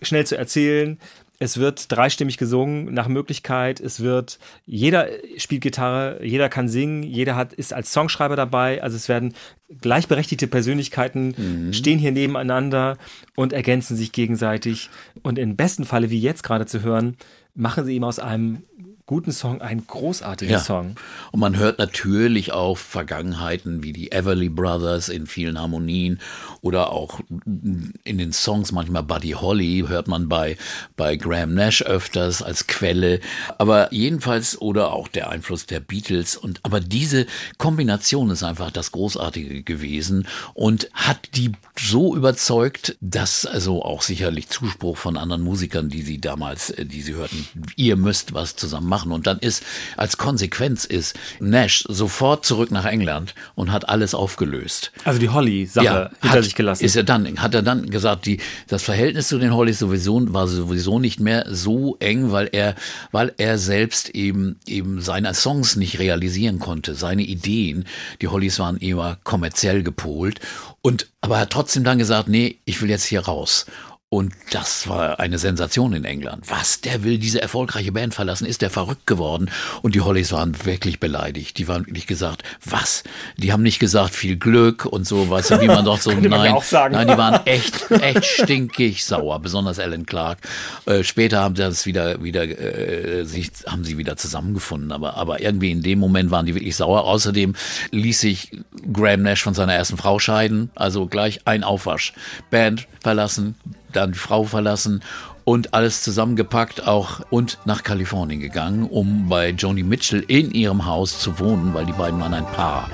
schnell zu erzählen. Es wird dreistimmig gesungen nach Möglichkeit. Es wird, jeder spielt Gitarre, jeder kann singen, jeder hat, ist als Songschreiber dabei. Also es werden gleichberechtigte Persönlichkeiten Mhm. stehen hier nebeneinander und ergänzen sich gegenseitig. Und im besten Falle, wie jetzt gerade zu hören, machen sie ihm aus einem guten Song einen großartigen Ja. Song. Und man hört natürlich auch Vergangenheiten wie die Everly Brothers in vielen Harmonien oder auch in den Songs manchmal Buddy Holly hört man bei, bei Graham Nash öfters als Quelle. Aber jedenfalls oder auch der Einfluss der Beatles und, aber diese Kombination ist einfach das Großartige gewesen und hat die so überzeugt, dass also auch sicherlich Zuspruch von anderen Musikern, die sie damals, äh, die sie hörten, ihr müsst was zusammen machen. Und dann ist, als Konsequenz ist Nash sofort zurück nach England und hat alles aufgelöst. Also die Holly-Sache hinter hat, sich gelassen. Ist er dann, hat er dann gesagt, die, das Verhältnis zu den Hollys sowieso, war sowieso nicht mehr so eng, weil er, weil er selbst eben, eben seine Songs nicht realisieren konnte, seine Ideen. Die Hollys waren eher kommerziell gepolt und, aber er hat trotzdem dann gesagt, nee, ich will jetzt hier raus. Und das war eine Sensation in England. Was? Der will diese erfolgreiche Band verlassen? Ist der verrückt geworden? Und die Hollys waren wirklich beleidigt. Die waren wirklich gesagt, was? Die haben nicht gesagt, viel Glück und so, weißt du, wie man doch so, nein, nein, die waren echt, echt stinkig sauer, besonders Alan Clark. Äh, später haben sie das wieder, wieder, äh, sich, haben sie wieder zusammengefunden, aber, aber irgendwie in dem Moment waren die wirklich sauer. Außerdem ließ sich Graham Nash von seiner ersten Frau scheiden, also gleich ein Aufwasch. Band verlassen, dann Frau verlassen und alles zusammengepackt auch und nach Kalifornien gegangen, um bei Joni Mitchell in ihrem Haus zu wohnen, weil die beiden waren ein Paar.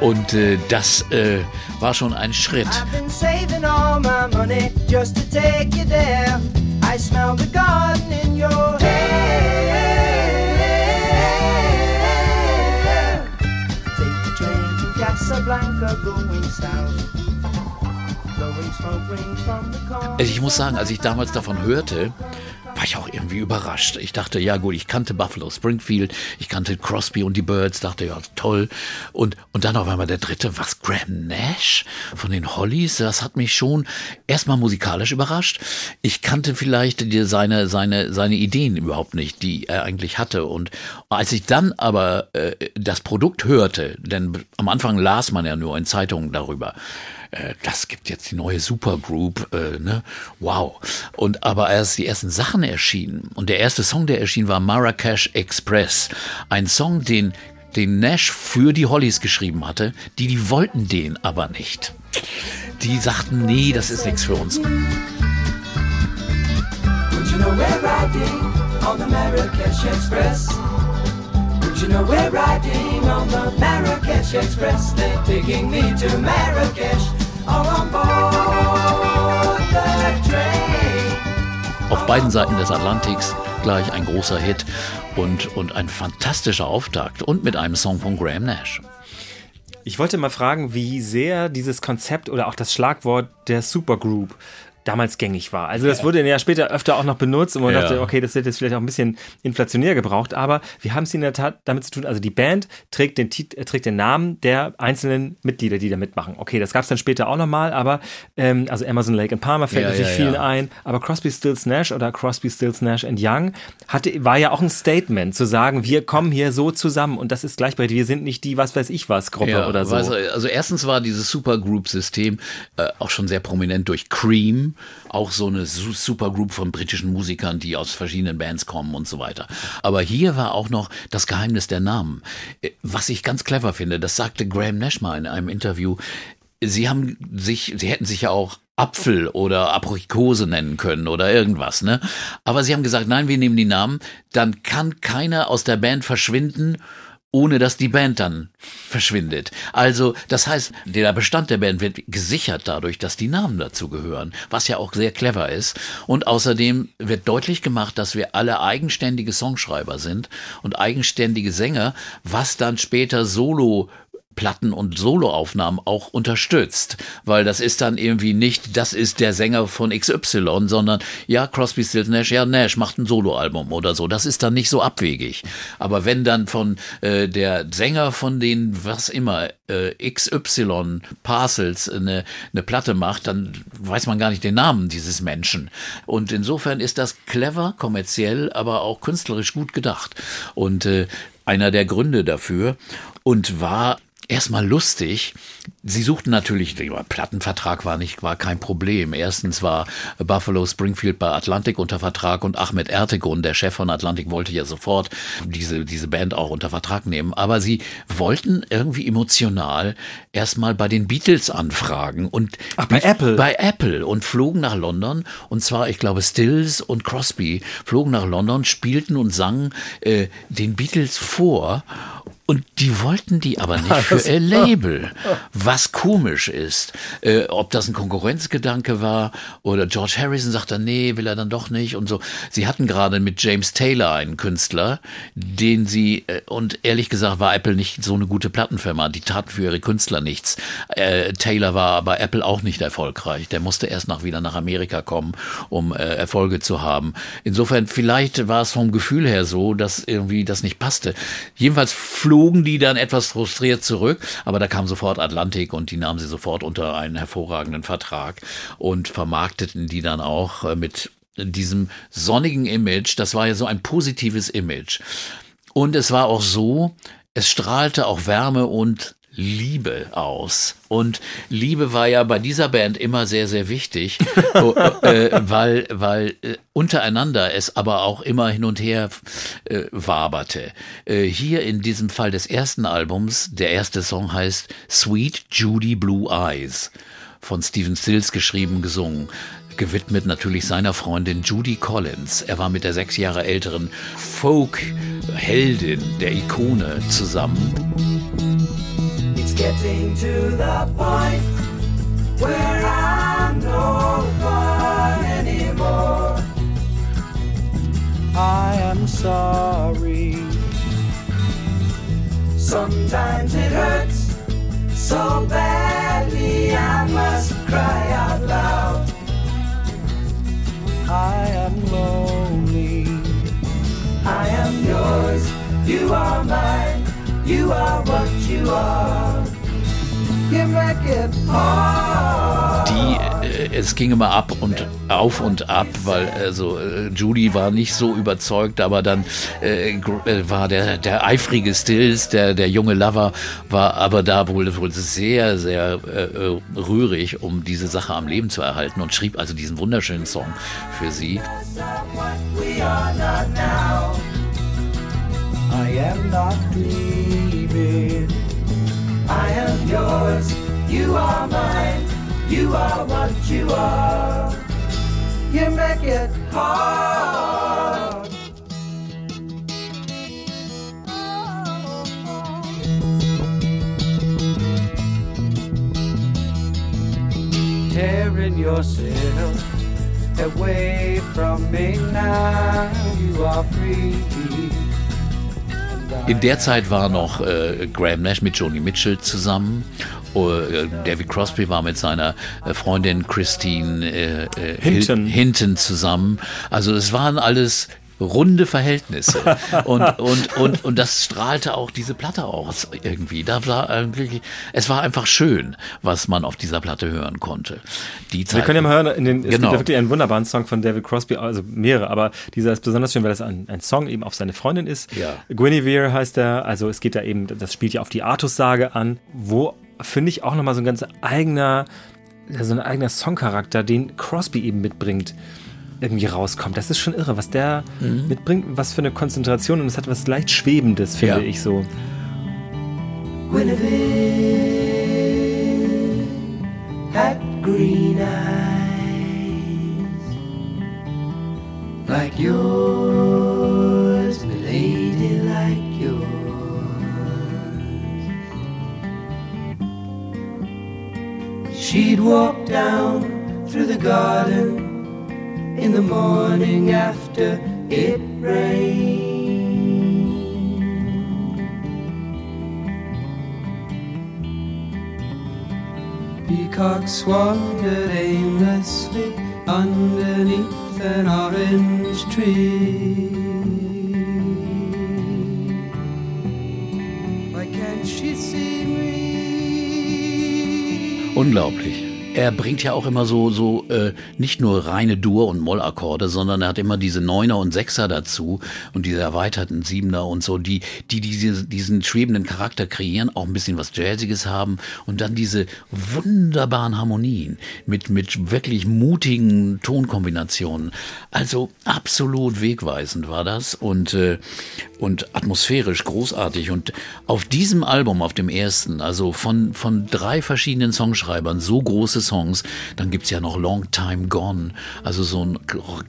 Und äh, das äh, war schon ein Schritt. Casablanca, going south. Also ich muss sagen, als ich damals davon hörte, war ich auch irgendwie überrascht. Ich dachte, ja gut, ich kannte Buffalo Springfield, ich kannte Crosby und die Birds, dachte, ja, toll. Und, und dann auf einmal der dritte, was, Graham Nash von den Hollies, das hat mich schon erstmal musikalisch überrascht. Ich kannte vielleicht seine, seine, seine Ideen überhaupt nicht, die er eigentlich hatte. Und als ich dann aber äh, das Produkt hörte, denn am Anfang las man ja nur in Zeitungen darüber, äh, das gibt jetzt die neue Supergroup, äh, ne? Wow. Und aber als die ersten Sachen erschienen und der erste Song, der erschien, war Marrakesh Express, ein Song, den den Nash für die Hollies geschrieben hatte, die die wollten den aber nicht. Die sagten, nee, das ist nichts für uns. You know we're riding on the Marrakesh Express? Would you know we're riding on the Marrakesh Express? They're taking me to Marrakesh, Auf beiden Seiten des Atlantiks gleich ein großer Hit und, und ein fantastischer Auftakt und mit einem Song von Graham Nash. Ich wollte mal fragen, wie sehr dieses Konzept oder auch das Schlagwort der Supergroup damals gängig war. Also das wurde ja später öfter auch noch benutzt und man Ja. dachte, okay, das wird jetzt vielleicht auch ein bisschen inflationär gebraucht, aber wir haben es in der Tat damit zu tun, also die Band trägt den, äh, trägt den Namen der einzelnen Mitglieder, die da mitmachen. Okay, das gab es dann später auch nochmal, aber ähm, also Emerson, Lake and Palmer fällt Ja, natürlich ja, vielen ein, aber Crosby, Stills, Nash oder Crosby, Stills, Nash and Young hatte, war ja auch ein Statement zu sagen, wir kommen hier so zusammen und das ist gleichberechtigt, wir sind nicht die was weiß ich was Gruppe oder so. weiß- also erstens war dieses Supergroup-System äh, auch schon sehr prominent durch Cream, auch so eine Su- Supergroup von britischen Musikern, die aus verschiedenen Bands kommen und so weiter. Aber hier war auch noch das Geheimnis der Namen. Äh, Was ich ganz clever finde, das sagte Graham Nash mal in einem Interview. Sie haben sich, sie hätten sich ja auch Apfel oder Aprikose nennen können oder irgendwas, ne? Aber sie haben gesagt, nein, wir nehmen die Namen, dann kann keiner aus der Band verschwinden ohne dass die Band dann verschwindet. Also, das heißt, der Bestand der Band wird gesichert dadurch, dass die Namen dazu gehören, was ja auch sehr clever ist. Und außerdem wird deutlich gemacht, dass wir alle eigenständige Songschreiber sind und eigenständige Sänger, was dann später Solo Platten und Soloaufnahmen auch unterstützt, weil das ist dann irgendwie nicht, das ist der Sänger von XY, sondern ja, Crosby, Stills, Nash, ja, Nash macht ein Soloalbum oder so. Das ist dann nicht so abwegig. Aber wenn dann von äh, der Sänger von den, was immer, äh, XY Parcels eine, eine Platte macht, dann weiß man gar nicht den Namen dieses Menschen. Und insofern ist das clever, kommerziell, aber auch künstlerisch gut gedacht. Und äh, einer der Gründe dafür und war erstmal lustig. Sie suchten natürlich, der Plattenvertrag war nicht, war kein Problem. Erstens war Buffalo Springfield bei Atlantic unter Vertrag und Ahmed Ertegun, der Chef von Atlantic, wollte ja sofort diese, diese Band auch unter Vertrag nehmen. Aber sie wollten irgendwie emotional erstmal bei den Beatles anfragen und Ach, bei Apple? bei Apple und flogen nach London und zwar, ich glaube, Stills und Crosby flogen nach London, spielten und sangen äh, den Beatles vor und die wollten die aber nicht für ihr Label, was komisch ist. Äh, ob das ein Konkurrenzgedanke war oder George Harrison sagt dann, nee, will er dann doch nicht und so. Sie hatten gerade mit James Taylor einen Künstler, den sie, äh, und ehrlich gesagt war Apple nicht so eine gute Plattenfirma, die taten für ihre Künstler nichts. Äh, Taylor war bei Apple auch nicht erfolgreich. Der musste erst nach, wieder nach Amerika kommen, um äh, Erfolge zu haben. Insofern, vielleicht war es vom Gefühl her so, dass irgendwie das nicht passte. Jedenfalls flogen die dann etwas frustriert zurück, aber da kam sofort Atlantik und die nahmen sie sofort unter einen hervorragenden Vertrag und vermarkteten die dann auch äh, mit diesem sonnigen Image. Das war ja so ein positives Image. Und es war auch so, es strahlte auch Wärme und Liebe aus. Und Liebe war ja bei dieser Band immer sehr, sehr wichtig, äh, weil, weil äh, untereinander es aber auch immer hin und her äh, waberte. Äh, hier in diesem Fall des ersten Albums, der erste Song heißt Sweet Judy Blue Eyes, von Stephen Stills geschrieben, gesungen gewidmet natürlich seiner Freundin Judy Collins. Er war mit der sechs Jahre älteren Folk-Heldin, der Ikone, zusammen. It's getting to the point where I'm no fun anymore. I am sorry. Sometimes it hurts so badly I must cry out loud. I am lonely. I am yours. You are mine. You are what you are. You make it hard. Die es ging immer ab und auf und ab, weil also äh, Judy war nicht so überzeugt, aber dann äh, äh, war der der eifrige Stills, der der junge Lover war aber da wohl wohl sehr sehr äh, äh, rührig, um diese Sache am Leben zu erhalten und schrieb also diesen wunderschönen Song für sie. I am not dreaming. I am yours. You are mine. You are what you are. You make it hard. Tearing yourself away from me now. You are free. In der Zeit war noch äh, Graham Nash mit Joni Mitchell zusammen. Äh, David Crosby war mit seiner äh, Freundin Christine äh, äh, Hinton. Hinton zusammen. Also es waren alles runde Verhältnisse und, und, und, und das strahlte auch diese Platte aus irgendwie. Da war eigentlich, es war einfach schön, was man auf dieser Platte hören konnte. Die Zeit, Wir können ja mal hören, in den, es Genau. gibt ja wirklich einen wunderbaren Song von David Crosby, also mehrere, aber dieser ist besonders schön, weil das ein, ein Song eben auf seine Freundin ist. Ja. Guinevere heißt er, also es geht da eben, das spielt ja auf die Artus-Sage an, wo, finde ich, auch nochmal so ein ganz eigener, so ein eigener Songcharakter, den Crosby eben mitbringt, irgendwie rauskommt. Das ist schon irre, was der Mhm. mitbringt, was für eine Konzentration und es hat was leicht Schwebendes, finde Ja. ich so. Guinevere had green eyes like yours, milady, like yours. She'd walk down through the garden in the morning after it rained. Peacocks wandered aimlessly underneath an orange tree. Why can't she see me? Unglaublich. Er bringt ja auch immer so, so äh, nicht nur reine Dur- und Mollakkorde, sondern er hat immer diese Neuner und Sechser dazu und diese erweiterten Siebener und so, die, die diese, diesen schwebenden Charakter kreieren, auch ein bisschen was Jazziges haben und dann diese wunderbaren Harmonien mit, mit wirklich mutigen Tonkombinationen. Also absolut wegweisend war das und, äh, und atmosphärisch großartig. Und auf diesem Album, auf dem ersten, also von, von drei verschiedenen Songschreibern, so große Songs, dann gibt's ja noch Long Time Gone, also so ein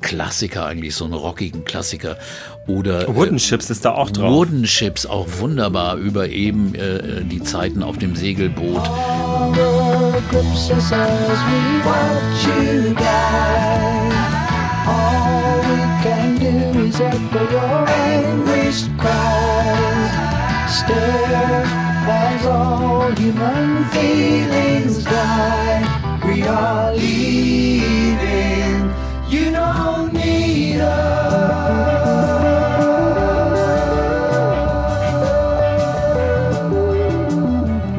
Klassiker eigentlich, so einen rockigen Klassiker. Oder äh, Wooden Chips ist da auch drauf. Wooden Ships, auch wunderbar über eben äh, die Zeiten auf dem Segelboot. All as all human feelings die. We are leaving. You don't need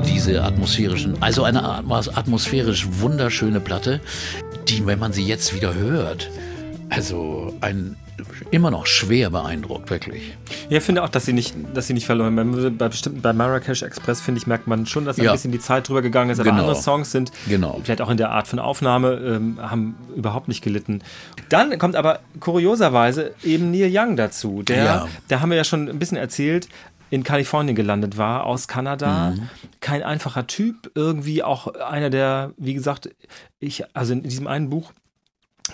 diese atmosphärischen, also eine atmos- atmosphärisch wunderschöne Platte, die, wenn man sie jetzt wieder hört, also ein immer noch schwer beeindruckt, wirklich. Ja, ich finde auch, dass sie nicht, dass sie nicht verloren haben. Bei bestimmten, bei Marrakesch Express, finde ich, merkt man schon, dass ein Ja. bisschen die Zeit drüber gegangen ist. Aber Genau. andere Songs sind Genau. vielleicht auch in der Art von Aufnahme, ähm, haben überhaupt nicht gelitten. Dann kommt aber kurioserweise eben Neil Young dazu. Der, Ja. da haben wir ja schon ein bisschen erzählt, in Kalifornien gelandet war, aus Kanada. Mhm. Kein einfacher Typ, irgendwie auch einer der, wie gesagt, ich, also in diesem einen Buch,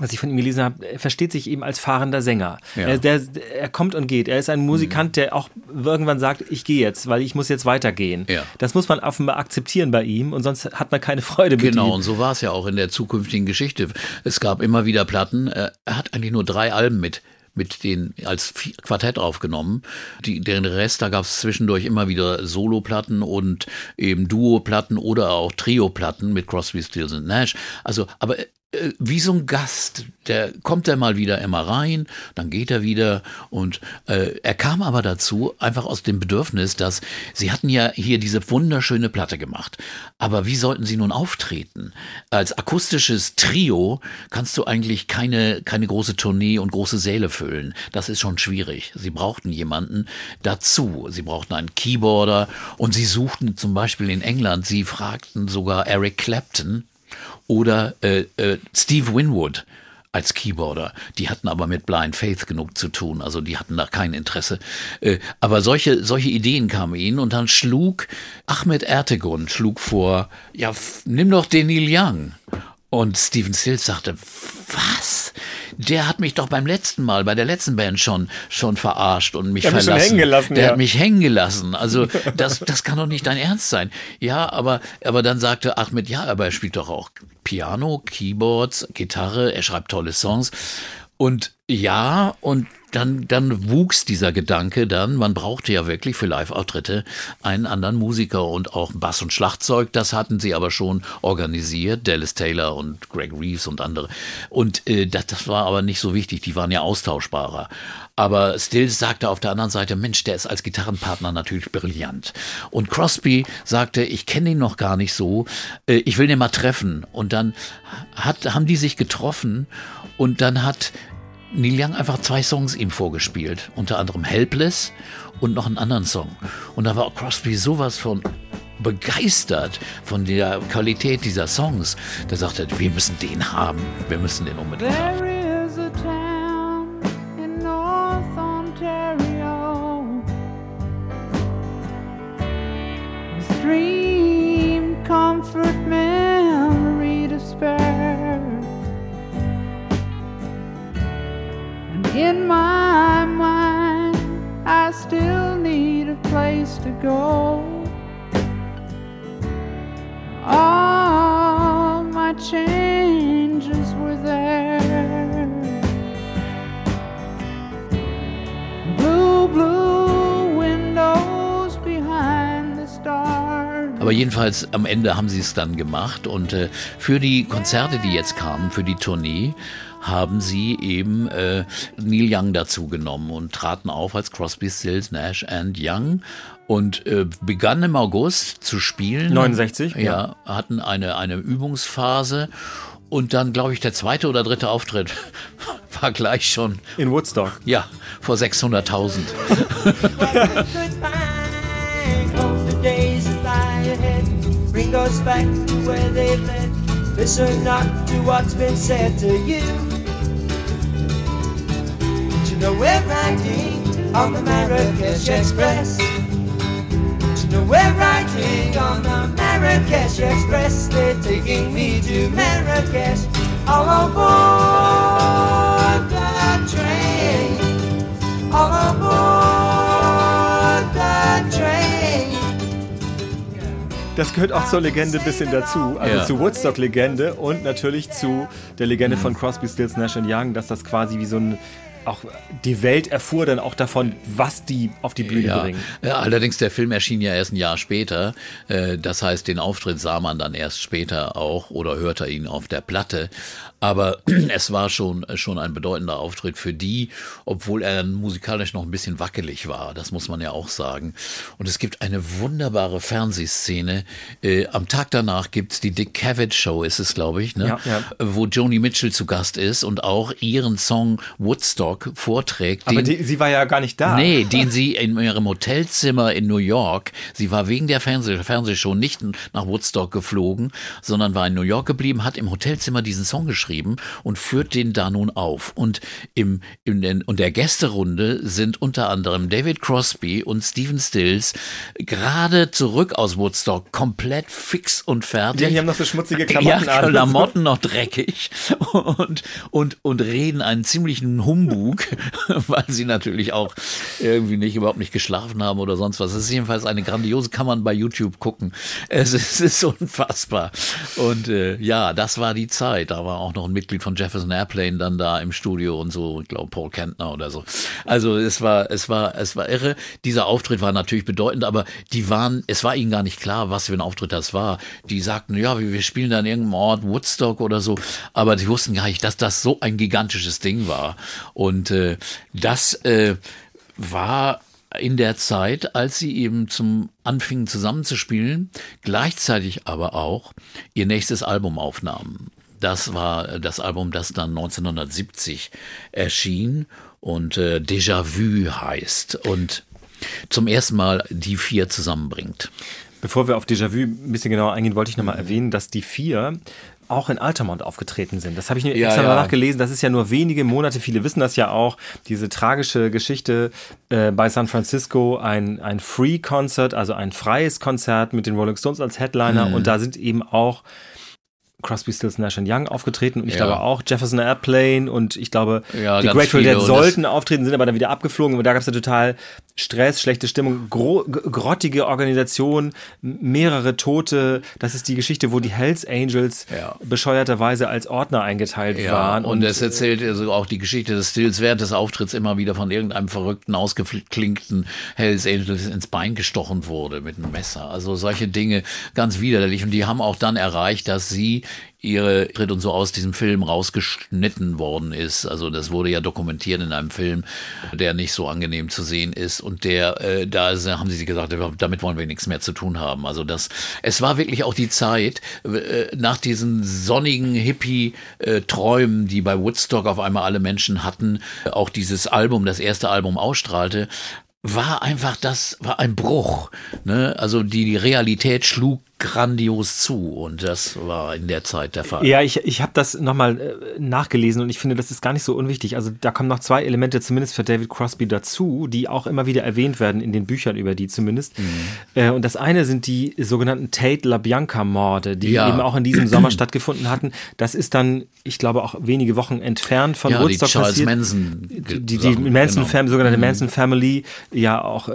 was ich von ihm gelesen habe, er versteht sich eben als fahrender Sänger. Ja. Er, der, er kommt und geht. Er ist ein Musikant, der auch irgendwann sagt, ich gehe jetzt, weil ich muss jetzt weitergehen. Ja. Das muss man offenbar akzeptieren bei ihm und sonst hat man keine Freude mit Genau, ihm. und so war es ja auch in der zukünftigen Geschichte. Es gab immer wieder Platten. äh, Er hat eigentlich nur drei Alben mit mit den als Quartett aufgenommen. Die, den Rest, da gab es zwischendurch immer wieder Soloplatten und eben Duoplatten oder auch Trioplatten mit Crosby, Stills und Nash. Also, aber wie so ein Gast. Der kommt er mal wieder immer rein, dann geht er wieder und äh, er kam aber dazu einfach aus dem Bedürfnis, dass sie hatten ja hier diese wunderschöne Platte gemacht. Aber wie sollten sie nun auftreten? Als akustisches Trio kannst du eigentlich keine keine große Tournee und große Säle füllen. Das ist schon schwierig. Sie brauchten jemanden dazu. Sie brauchten einen Keyboarder und sie suchten zum Beispiel in England. Sie fragten sogar Eric Clapton oder äh, äh, Steve Winwood als Keyboarder. Die hatten aber mit Blind Faith genug zu tun, also die hatten da kein Interesse. Äh, aber solche, solche Ideen kamen ihnen und dann schlug Ahmed Ertegun schlug vor, ja, nimm doch den Neil Young. Und Stephen Stills sagte, was? Der hat mich doch beim letzten Mal, bei der letzten Band schon, schon verarscht und mich Der hat mich verlassen. hängen gelassen, der ja. hat mich hängen gelassen. Also, das, das kann doch nicht dein Ernst sein. Ja, aber, aber dann sagte Ahmed, ja, aber er spielt doch auch Piano, Keyboards, Gitarre, er schreibt tolle Songs. Und ja, und dann, dann wuchs dieser Gedanke dann, man brauchte ja wirklich für Live-Auftritte einen anderen Musiker und auch Bass und Schlagzeug. Das hatten sie aber schon organisiert, Dallas Taylor und Greg Reeves und andere. Und äh, das, das war aber nicht so wichtig, die waren ja austauschbarer. Aber Stills sagte auf der anderen Seite, Mensch, der ist als Gitarrenpartner natürlich brillant. Und Crosby sagte, ich kenne ihn noch gar nicht so, äh, ich will den mal treffen. Und dann hat, haben die sich getroffen und dann hat Neil Young einfach zwei Songs ihm vorgespielt, unter anderem Helpless und noch einen anderen Song. Und da war Crosby sowas von begeistert von der Qualität dieser Songs. Da sagte er, wir müssen den haben, wir müssen den unbedingt haben. There is in my mind, I still need a place to go. All my changes were there. Blue, blue windows behind the stars. Aber jedenfalls am Ende haben sie es dann gemacht und äh, für die Konzerte, die jetzt kamen, für die Tournee, haben sie eben äh, Neil Young dazu genommen und traten auf als Crosby, Stills, Nash and Young und äh, begannen im August zu spielen. 69, ja. ja. hatten eine, eine Übungsphase und dann, glaube ich, der zweite oder dritte Auftritt war gleich schon, In Woodstock. ja, vor 600.000. Goodbye, hope the days that lie ahead bring us back to where they led. Listen not to what's been said to you. Know we're riding on the Marrakesh Express. You know we're riding on the Marrakesh Express. They're taking me to Marrakesh. All on board the train. All on board the train. Das gehört auch zur Legende ein bisschen dazu. Also Ja. zur Woodstock-Legende und natürlich zu der Legende von Crosby, Stills, Nash Young, dass das quasi wie so ein auch die Welt erfuhr dann auch davon, was die auf die Bühne Ja. bringen. ja, allerdings der Film erschien ja erst ein Jahr später. Äh, Das heißt, den Auftritt sah man dann erst später auch oder hörte ihn auf der Platte. Aber es war schon, schon ein bedeutender Auftritt für die, obwohl er dann musikalisch noch ein bisschen wackelig war. Das muss man ja auch sagen. Und es gibt eine wunderbare Fernsehszene. Äh, Am Tag danach gibt's die Dick Cavett Show, ist es, glaube ich, ne? Ja, ja. wo Joni Mitchell zu Gast ist und auch ihren Song Woodstock vorträgt. Aber den- die, sie war ja gar nicht da. Nee, den sie in ihrem Hotelzimmer in New York, sie war wegen der Fernseh Fernsehshow nicht nach Woodstock geflogen, sondern war in New York geblieben, hat im Hotelzimmer diesen Song geschrieben und führt den da nun auf. Und im, in den, und der Gästerunde sind unter anderem David Crosby und Stephen Stills gerade zurück aus Woodstock, komplett fix und fertig. Ja, die haben noch so schmutzige Klamotten ja, an. Klamotten noch dreckig und, und, und reden einen ziemlichen Humbug weil sie natürlich auch irgendwie nicht überhaupt nicht geschlafen haben oder sonst was. Es ist jedenfalls eine grandiose, kann man bei YouTube gucken. Es ist, es ist unfassbar. Und äh, ja, das war die Zeit. Da war auch noch ein Mitglied von Jefferson Airplane dann da im Studio und so, ich glaube Paul Kentner oder so. Also es war, es war, es war irre. Dieser Auftritt war natürlich bedeutend, aber die waren, es war ihnen gar nicht klar, was für ein Auftritt das war. Die sagten, ja, wir spielen da in irgendeinem Ort, Woodstock oder so, aber sie wussten gar nicht, dass das so ein gigantisches Ding war. Und äh, das äh, war in der Zeit, als sie eben zum anfingen zusammenzuspielen, gleichzeitig aber auch ihr nächstes Album aufnahmen. Das war das Album, das dann 1970 erschien und äh, Déjà Vu heißt und zum ersten Mal die vier zusammenbringt. Bevor wir auf Déjà-vu ein bisschen genauer eingehen, wollte ich nochmal erwähnen, dass die vier auch in Altamont aufgetreten sind. Das habe ich ja, extra ja. nachgelesen. Das ist ja nur wenige Monate. Viele wissen das ja auch. Diese tragische Geschichte äh, bei San Francisco, ein, ein Free-Concert, also ein freies Konzert mit den Rolling Stones als Headliner. Mhm. Und da sind eben auch Crosby, Stills, Nash Young aufgetreten und ich ja. glaube auch Jefferson Airplane und ich glaube ja, die Grateful Dead sollten auftreten, sind aber dann wieder abgeflogen und da gab es ja total Stress, schlechte Stimmung, grottige Organisation, mehrere Tote. Das ist die Geschichte, wo die Hells Angels ja. bescheuerterweise als Ordner eingeteilt waren. Und, und es erzählt also auch die Geschichte des Stills während des Auftritts immer wieder von irgendeinem verrückten, ausgeklinkten Hells Angels ins Bein gestochen wurde mit einem Messer. Also solche Dinge ganz widerlich und die haben auch dann erreicht, dass sie ihre Tritt und so aus diesem Film rausgeschnitten worden ist. Also das wurde ja dokumentiert in einem Film, der nicht so angenehm zu sehen ist und der äh, da haben sie sich gesagt, damit wollen wir nichts mehr zu tun haben. Also das es war wirklich auch die Zeit äh, nach diesen sonnigen Hippie äh, Träumen, die bei Woodstock auf einmal alle Menschen hatten, auch dieses Album, das erste Album ausstrahlte, war einfach das war ein Bruch, ne? Also die die Realität schlug grandios zu und das war in der Zeit der Fall. Ja, ich, ich habe das nochmal äh, nachgelesen und ich finde, das ist gar nicht so unwichtig. Also da kommen noch zwei Elemente zumindest für David Crosby dazu, die auch immer wieder erwähnt werden in den Büchern über die zumindest. Mhm. Äh, und das eine sind die sogenannten Tate LaBianca-Morde, die ja. eben auch in diesem Sommer stattgefunden hatten. Das ist dann, ich glaube, auch wenige Wochen entfernt von ja, Woodstock die Charles passiert. Manson die, die, die Manson genau. sogenannte mhm. Manson Family, ja auch äh,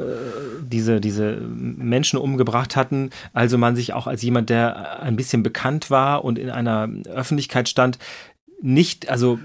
diese, diese Menschen umgebracht hatten. Also man sich auch als jemand, der ein bisschen bekannt war und in einer Öffentlichkeit stand, nicht, also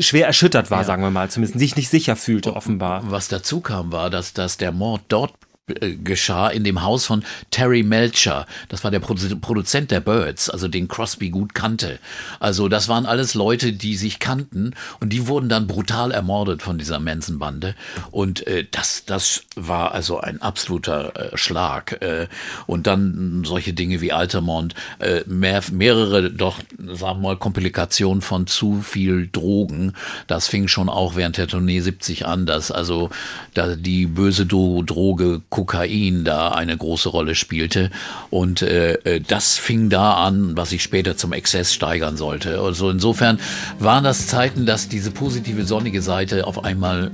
schwer erschüttert war, ja. sagen wir mal, zumindest sich nicht sicher fühlte, offenbar. Was dazu kam, war, dass, dass der Mord dort äh, geschah in dem Haus von Terry Melcher. Das war der Produzent der Birds, also den Crosby gut kannte. Also das waren alles Leute, die sich kannten und die wurden dann brutal ermordet von dieser Manson-Bande. Und äh, das, das war also ein absoluter äh, Schlag. Äh, und dann solche Dinge wie Altamont, äh, mehr, mehrere doch, sagen wir mal, Komplikationen von zu viel Drogen. Das fing schon auch während der Tournee 70 an, dass also da die böse Droge Kokain da eine große Rolle spielte. Und äh, äh, das fing da an, was sich später zum Exzess steigern sollte. Also insofern waren das Zeiten, dass diese positive sonnige Seite auf einmal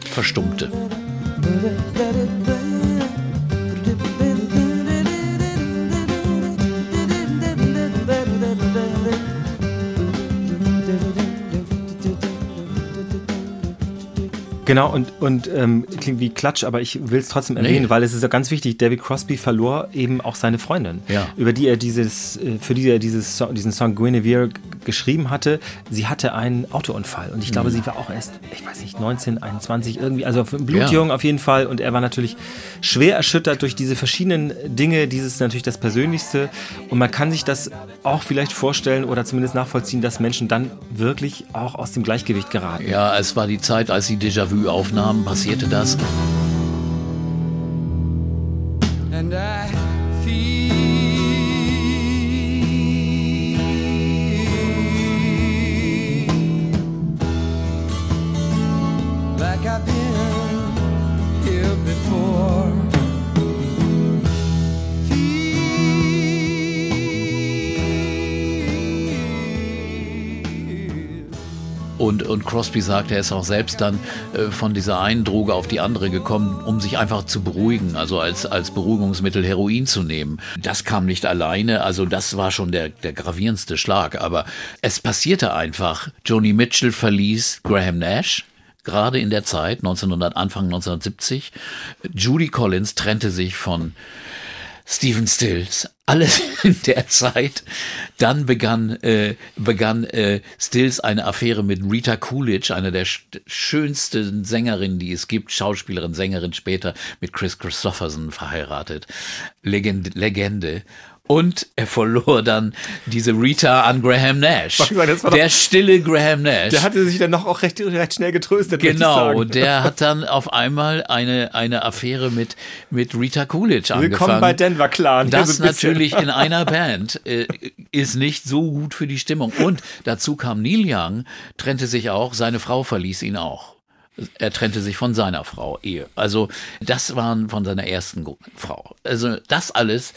verstummte. Genau, und, und ähm, klingt wie Klatsch, aber ich will es trotzdem erwähnen, nee. weil es ist ja ganz wichtig, David Crosby verlor eben auch seine Freundin, ja. über die er dieses, äh, für die er dieses, diesen Song Guinevere geschrieben hatte. Sie hatte einen Autounfall und ich glaube, mhm. sie war auch erst, ich weiß nicht, 19, 21 irgendwie, also blutjung ja. auf jeden Fall und er war natürlich schwer erschüttert durch diese verschiedenen Dinge, dieses ist natürlich das Persönlichste und man kann sich das auch vielleicht vorstellen oder zumindest nachvollziehen, dass Menschen dann wirklich auch aus dem Gleichgewicht geraten. Ja, es war die Zeit, als sie Déjà-vu Frühaufnahmen passierte das. And I feel like I've been Und, Crosby sagt, er ist auch selbst dann äh, von dieser einen Droge auf die andere gekommen, um sich einfach zu beruhigen, also als, als Beruhigungsmittel Heroin zu nehmen. Das kam nicht alleine, also das war schon der, der gravierendste Schlag. Aber es passierte einfach. Joni Mitchell verließ Graham Nash gerade in der Zeit, 1900, Anfang 1970. Judy Collins trennte sich von Stephen Stills, alles in der Zeit. Dann begann, äh, begann äh, Stills eine Affäre mit Rita Coolidge, einer der sch schönsten Sängerinnen, die es gibt, Schauspielerin, Sängerin, später mit Chris Christopherson verheiratet. Legende. Legende. Und er verlor dann diese Rita an Graham Nash. Der stille Graham Nash. Der hatte sich dann noch auch recht, recht schnell getröstet. Genau, der hat dann auf einmal eine, eine Affäre mit, mit Rita Coolidge angefangen. Willkommen bei Denver Clan. Das natürlich in einer Band äh, ist nicht so gut für die Stimmung. Und dazu kam Neil Young, trennte sich auch, seine Frau verließ ihn auch. Er trennte sich von seiner Frau, Ehe. Also das waren von seiner ersten Frau. Also das alles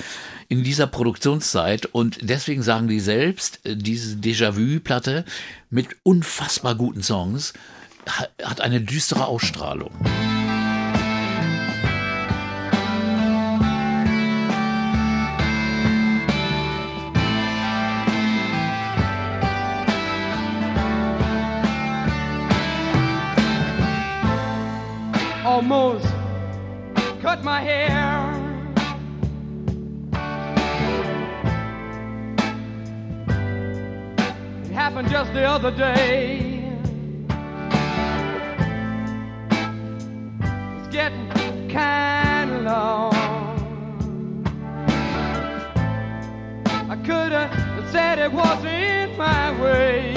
in dieser Produktionszeit und deswegen sagen die selbst, äh, diese Déjà-vu-Platte mit unfassbar guten Songs hat eine düstere Ausstrahlung. Almost cut my hair. It happened just the other day. It's getting kind of long. I could have said it wasn't my way.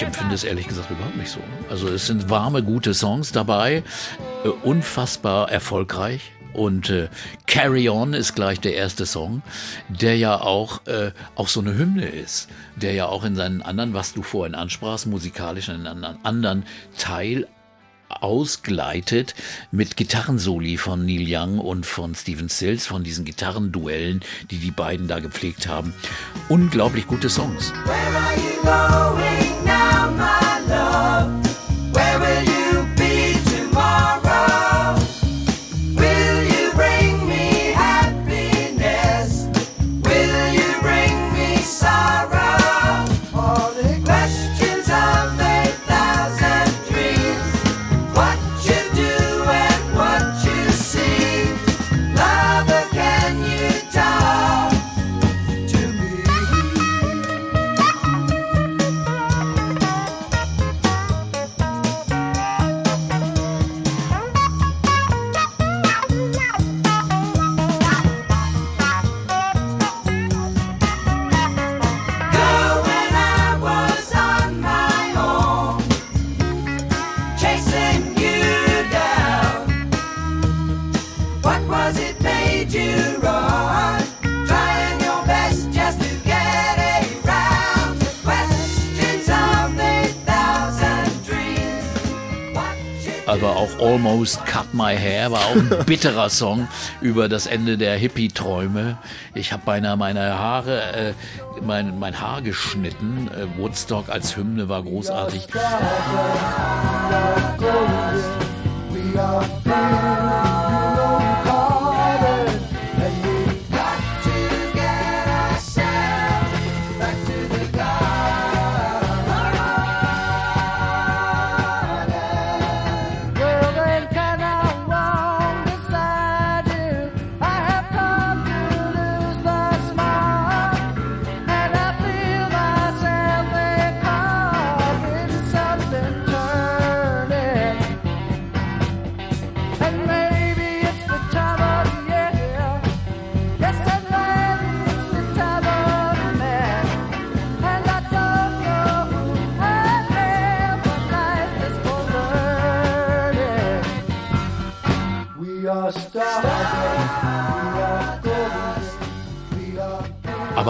Ich empfinde es ehrlich gesagt überhaupt nicht so. Also es sind warme, gute Songs dabei, äh, unfassbar erfolgreich. Und äh, Carry On ist gleich der erste Song, der ja auch, äh, auch so eine Hymne ist, der ja auch in seinen anderen, was du vorhin ansprachst, musikalisch in einen anderen Teil ausgleitet mit Gitarrensoli von Neil Young und von Stephen Stills, von diesen Gitarrenduellen, die die beiden da gepflegt haben. Unglaublich gute Songs. Where are you going now, my Almost Cut My Hair war auch ein bitterer Song über das Ende der Hippie-Träume. Ich habe beinahe meine Haare, äh, mein, mein Haar geschnitten. Äh, Woodstock als Hymne war großartig. We are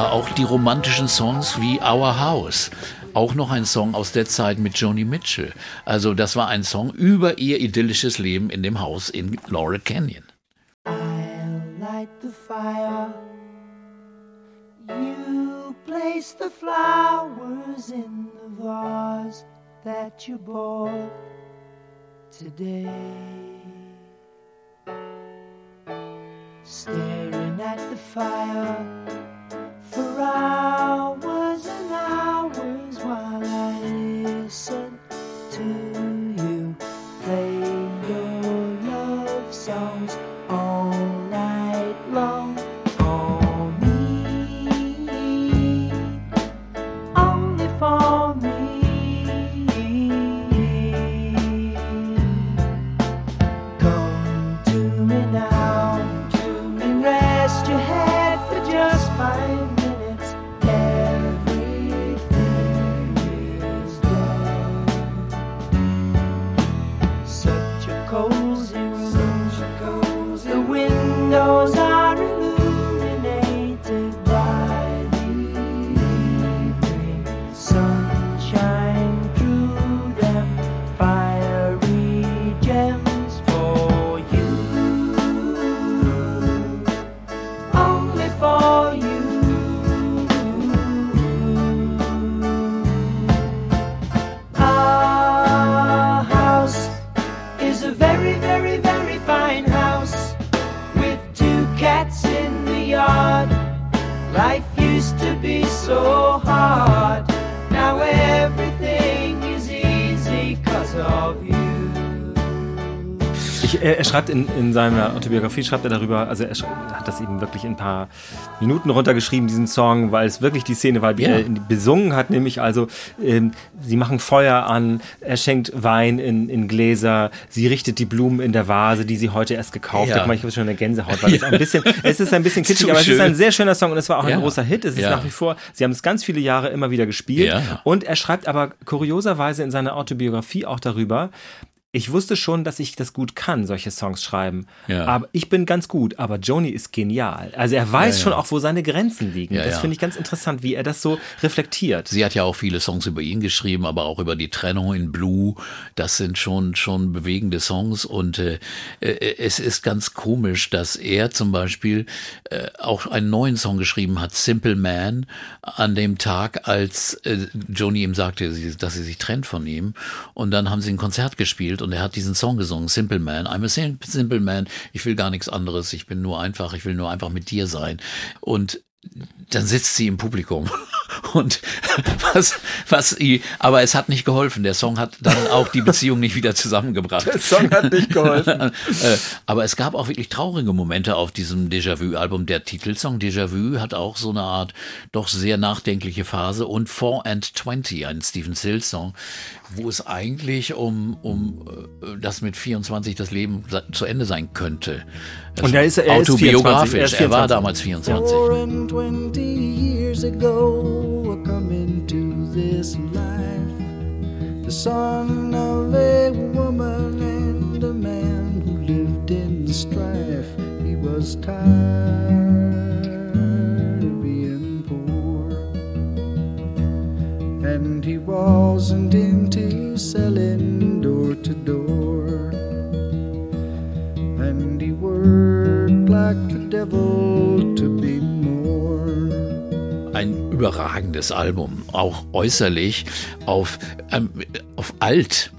aber auch die romantischen Songs wie Our House. Auch noch ein Song aus der Zeit mit Joni Mitchell. Also das war ein Song über ihr idyllisches Leben in dem Haus in Laurel Canyon. I'll light the fire. You place the flowers in the vase that you bought. today. Staring at the fire for er, schreibt in, in seiner Autobiografie, schreibt er darüber, also er hat das eben wirklich in ein paar Minuten runtergeschrieben, diesen Song, weil es wirklich die Szene war, die Ja. er besungen hat, nämlich also, ähm, sie machen Feuer an, er schenkt Wein in, in Gläser, sie richtet die Blumen in der Vase, die sie heute erst gekauft Ja. hat. Ich habe schon eine Gänsehaut, weil es ein bisschen, es ist ein bisschen kitschig, aber es ist ein sehr schöner Song und es war auch ein Ja. großer Hit. Es ist Ja. nach wie vor, sie haben es ganz viele Jahre immer wieder gespielt Ja. und er schreibt aber kurioserweise in seiner Autobiografie auch darüber, ich wusste schon, dass ich das gut kann, solche Songs schreiben. Ja. Aber ich bin ganz gut, aber Joni ist genial. Also er weiß Ja, ja. schon auch, wo seine Grenzen liegen. Das finde ich ganz interessant, wie er das so reflektiert. Sie hat ja auch viele Songs über ihn geschrieben, aber auch über die Trennung in Blue. Das sind schon schon bewegende Songs und äh, äh, es ist ganz komisch, dass er zum Beispiel äh, auch einen neuen Song geschrieben hat, Simple Man, an dem Tag, als äh, Joni ihm sagte, dass sie sich trennt von ihm. Und dann haben sie ein Konzert gespielt und er hat diesen Song gesungen, Simple Man. I'm a sim- simple man. Ich will gar nichts anderes. Ich bin nur einfach. Ich will nur einfach mit dir sein. Und dann sitzt sie im Publikum und was, was aber es hat nicht geholfen. Der Song hat dann auch die Beziehung nicht wieder zusammengebracht. Der Song hat nicht geholfen. Äh, aber es gab auch wirklich traurige Momente auf diesem Déjà-vu-Album. Der Titelsong Déjà-vu hat auch so eine Art doch sehr nachdenkliche Phase und 4 and 20, ein Stephen Sills-Song, wo es eigentlich um, um äh, das mit 24 das Leben zu Ende sein könnte. Und er ist- er ist 24, autobiografisch. er ist er war 24. damals 24. Years ago, I come into this life, the son of a woman and a man who lived in strife. He was tired of being poor, and he wasn't into selling door to door. And he worked like the devil to be überragendes Album, auch äußerlich auf, ähm, auf alt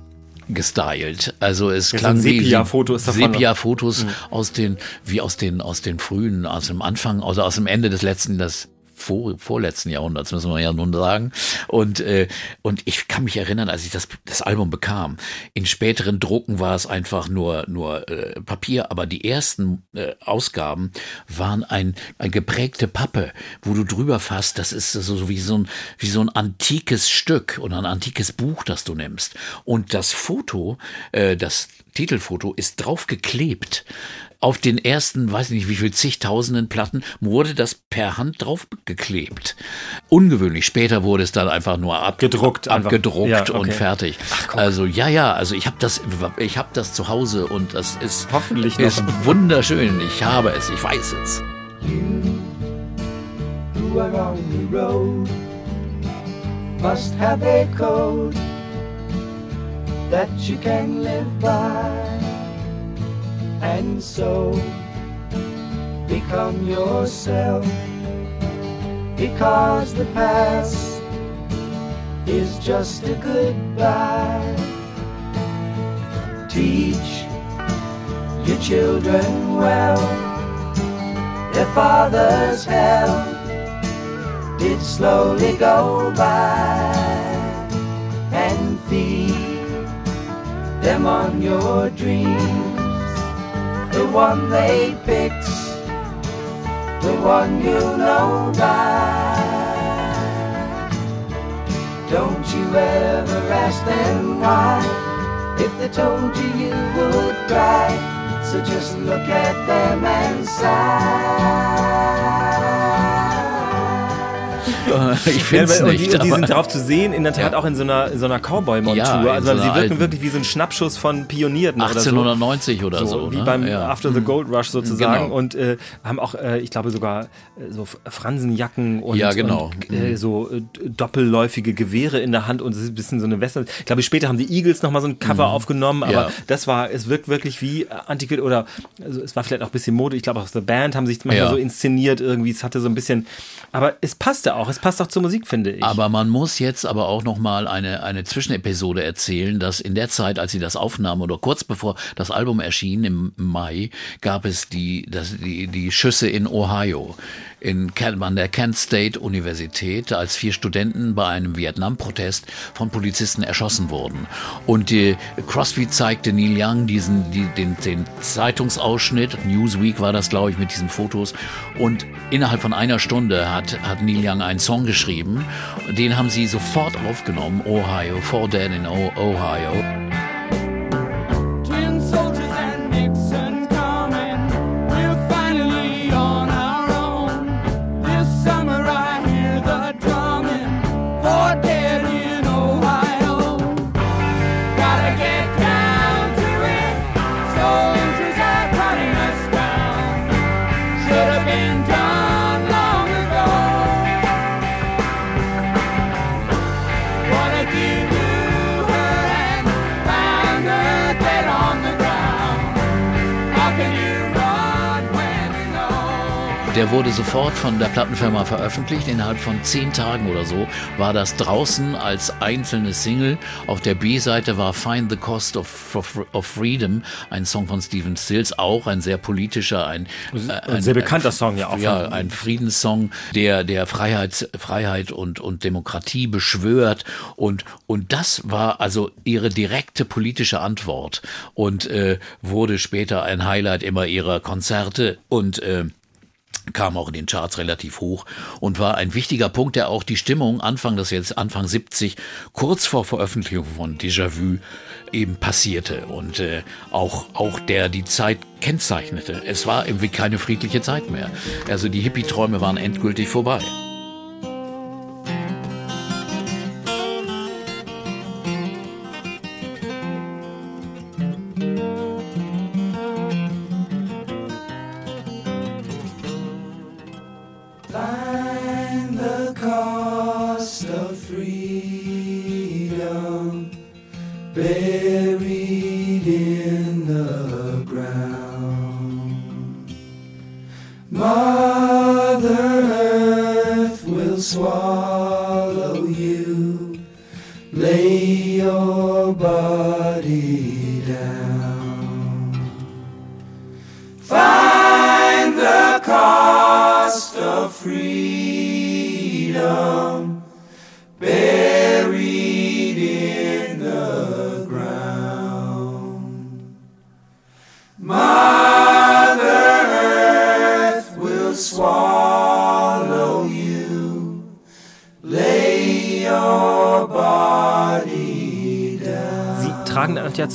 gestylt. Also es Ja, so klang ein wie Sepia-Foto ist. Sepia-Fotos aus den wie aus den aus den frühen, aus dem Anfang, also aus dem Ende des letzten, des vor, vorletzten Jahrhunderts, müssen wir ja nun sagen. Und, äh, und ich kann mich erinnern, als ich das, das Album bekam, in späteren Drucken war es einfach nur, nur äh, Papier, aber die ersten äh, Ausgaben waren ein, ein geprägte Pappe, wo du drüber fasst, das ist so, wie so ein, wie so ein antikes Stück oder ein antikes Buch, das du nimmst. Und das Foto, äh, das Titelfoto ist drauf geklebt. Auf den ersten, weiß ich nicht wie viel, zigtausenden Platten wurde das per Hand drauf geklebt. Ungewöhnlich. Später wurde es dann einfach nur ab, Gedruckt einfach. abgedruckt Ja, okay. und fertig. also ja, ja, also ich habe das, ich habe das zu Hause und das ist Hoffentlich noch. ist wunderschön. Ich habe es, ich weiß es. who are on the road must have a code that you can live by and so become yourself because the past is just a goodbye teach your children well. Their father's hell did slowly go by and feed them on your dreams. The one they picked, the one you know by. Don't you ever ask them why. If they told you, you would cry. So just look at them and sigh. Ich Ja, finde die, nicht. und die aber- sind drauf zu sehen, in der Tat Ja. auch in so einer, in so einer Cowboy-Montur. Ja, also so sie wirken alten- wirklich wie so ein Schnappschuss von Pionierten oder so. 1890 oder so. wie ne? beim ja. After the Gold Rush sozusagen Genau. und äh, haben auch, äh, ich glaube sogar äh, so Ja, Fransenjacken und, genau. und äh, so äh, doppelläufige Gewehre in der Hand und es ist ein bisschen so eine Western. Ich glaube, später haben die Eagles nochmal so ein Cover aufgenommen, aber Mhm. Ja. das war, es wirkt wirklich wie Antiquit oder also es war vielleicht auch ein bisschen Mode. Ich glaube auch The Band haben sich manchmal Ja. so inszeniert irgendwie. Es hatte so ein bisschen, aber es passte auch. Es passt auch zur Musik, finde ich. Aber man muss jetzt aber auch noch mal eine, eine Zwischenepisode erzählen, dass in der Zeit, als sie das aufnahmen oder kurz bevor das Album erschien im Mai, gab es die, das, die, die Schüsse in Ohio. In Kent, an der Kent State Universität, als vier Studenten bei einem Vietnam-Protest von Polizisten erschossen wurden. Und die, Crosby zeigte Neil Young diesen, die, den, den Zeitungsausschnitt, Newsweek war das, glaube ich, mit diesen Fotos. Und innerhalb von einer Stunde hat, hat Neil Young einen Song geschrieben. Den haben sie sofort aufgenommen, Ohio, Four Dead in Ohio. Wurde sofort von der Plattenfirma veröffentlicht. Innerhalb von zehn Tagen oder so war das draußen als einzelne Single. Auf der B-Seite war Find the Cost of, of, of Freedom, ein Song von Stephen Stills, auch ein sehr politischer, ein, äh, ein sehr bekannter Song ja auch. ja, ein Friedenssong, der der Freiheit, Freiheit und, und Demokratie beschwört und und das war also ihre direkte politische Antwort und äh, wurde später ein Highlight immer ihrer Konzerte und äh, kam auch in den Charts relativ hoch und war ein wichtiger Punkt, der auch die Stimmung Anfang das jetzt Anfang 70 kurz vor Veröffentlichung von Déjà-vu eben passierte und äh, auch auch der die Zeit kennzeichnete. Es war irgendwie keine friedliche Zeit mehr. Also die Hippie-Träume waren endgültig vorbei.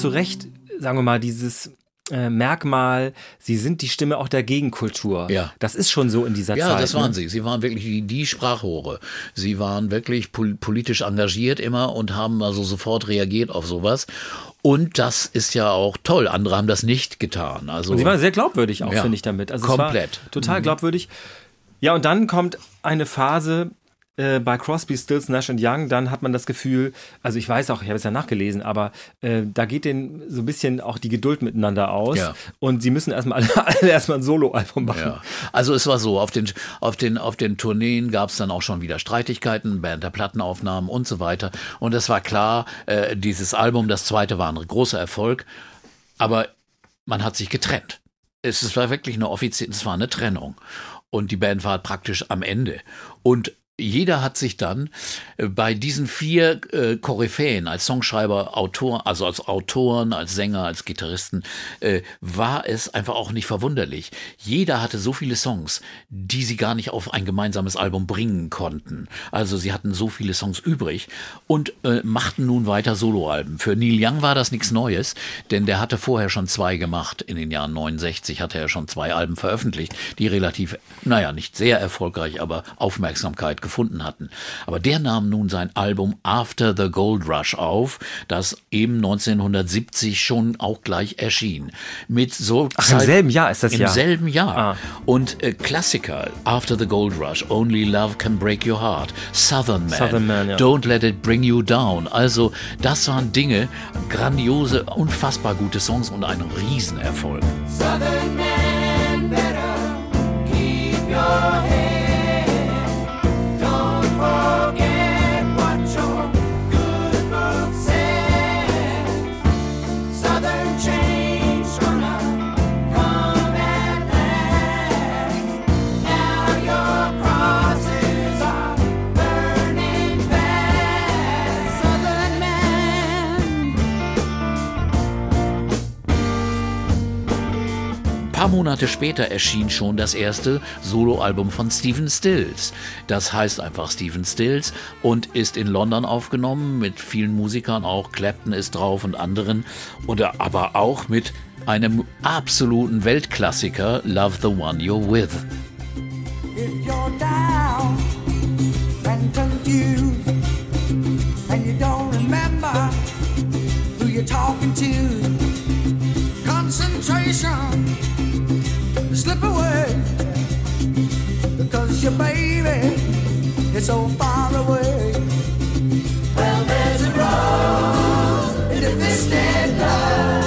Zu Recht, sagen wir mal, dieses äh, Merkmal, sie sind die Stimme auch der Gegenkultur. Ja. Das ist schon so in dieser Ja, Zeit. das waren ne? sie. Sie waren wirklich die, die Sprachrohre. Sie waren wirklich pol politisch engagiert immer und haben also sofort reagiert auf sowas. Und das ist ja auch toll. Andere haben das nicht getan. Also Und sie waren sehr glaubwürdig auch, Ja, finde ich damit. Also komplett. Total glaubwürdig. Ja, und dann kommt eine Phase äh, bei Crosby, Stills, Nash und Young. Dann hat man das Gefühl, also ich weiß auch, ich habe es ja nachgelesen, aber äh, da geht denen so ein bisschen auch die Geduld miteinander aus. Ja. Und sie müssen erstmal alle, alle erstmal ein Soloalbum machen. Ja. Also es war so, auf den, auf den, auf den Tourneen gab es dann auch schon wieder Streitigkeiten während der Plattenaufnahmen und so weiter. Und es war klar, äh, dieses Album, das zweite war ein großer Erfolg. aber man hat sich getrennt. Es war wirklich eine offizielle, es war eine Trennung. Und die Band war praktisch am Ende. Und jeder hat sich dann äh, bei diesen vier äh, Koryphäen als Songschreiber, Autor, also als Autoren, als Sänger, als Gitarristen, äh, war es einfach auch nicht verwunderlich. Jeder hatte so viele Songs, die sie gar nicht auf ein gemeinsames Album bringen konnten. Also sie hatten so viele Songs übrig und äh, machten nun weiter Soloalben. Für Neil Young war das nichts Neues, denn der hatte vorher schon zwei gemacht. In den Jahren 69 hatte er schon zwei Alben veröffentlicht, die relativ, naja, nicht sehr erfolgreich, aber Aufmerksamkeit gefunden hatten. Aber der nahm nun sein Album After the Gold Rush auf, das eben 1970 schon auch gleich erschien. Mit so Ach, im selben Jahr ist das Im Jahr. selben Jahr. Ah. Und äh, Klassiker, After the Gold Rush, Only Love Can Break Your Heart, Southern Man, Southern Man, ja. Don't Let It Bring You Down. Also das waren Dinge, grandiose, unfassbar gute Songs und ein Riesenerfolg. Southern man, better keep your head. Paar Monate später erschien schon das erste Soloalbum von Stephen Stills. Das heißt einfach Stephen Stills und ist in London aufgenommen mit vielen Musikern, auch Clapton ist drauf und anderen, oder aber auch mit einem absoluten Weltklassiker Love the One You're With. If your baby is so far away. Well, there's a rose in the distant love,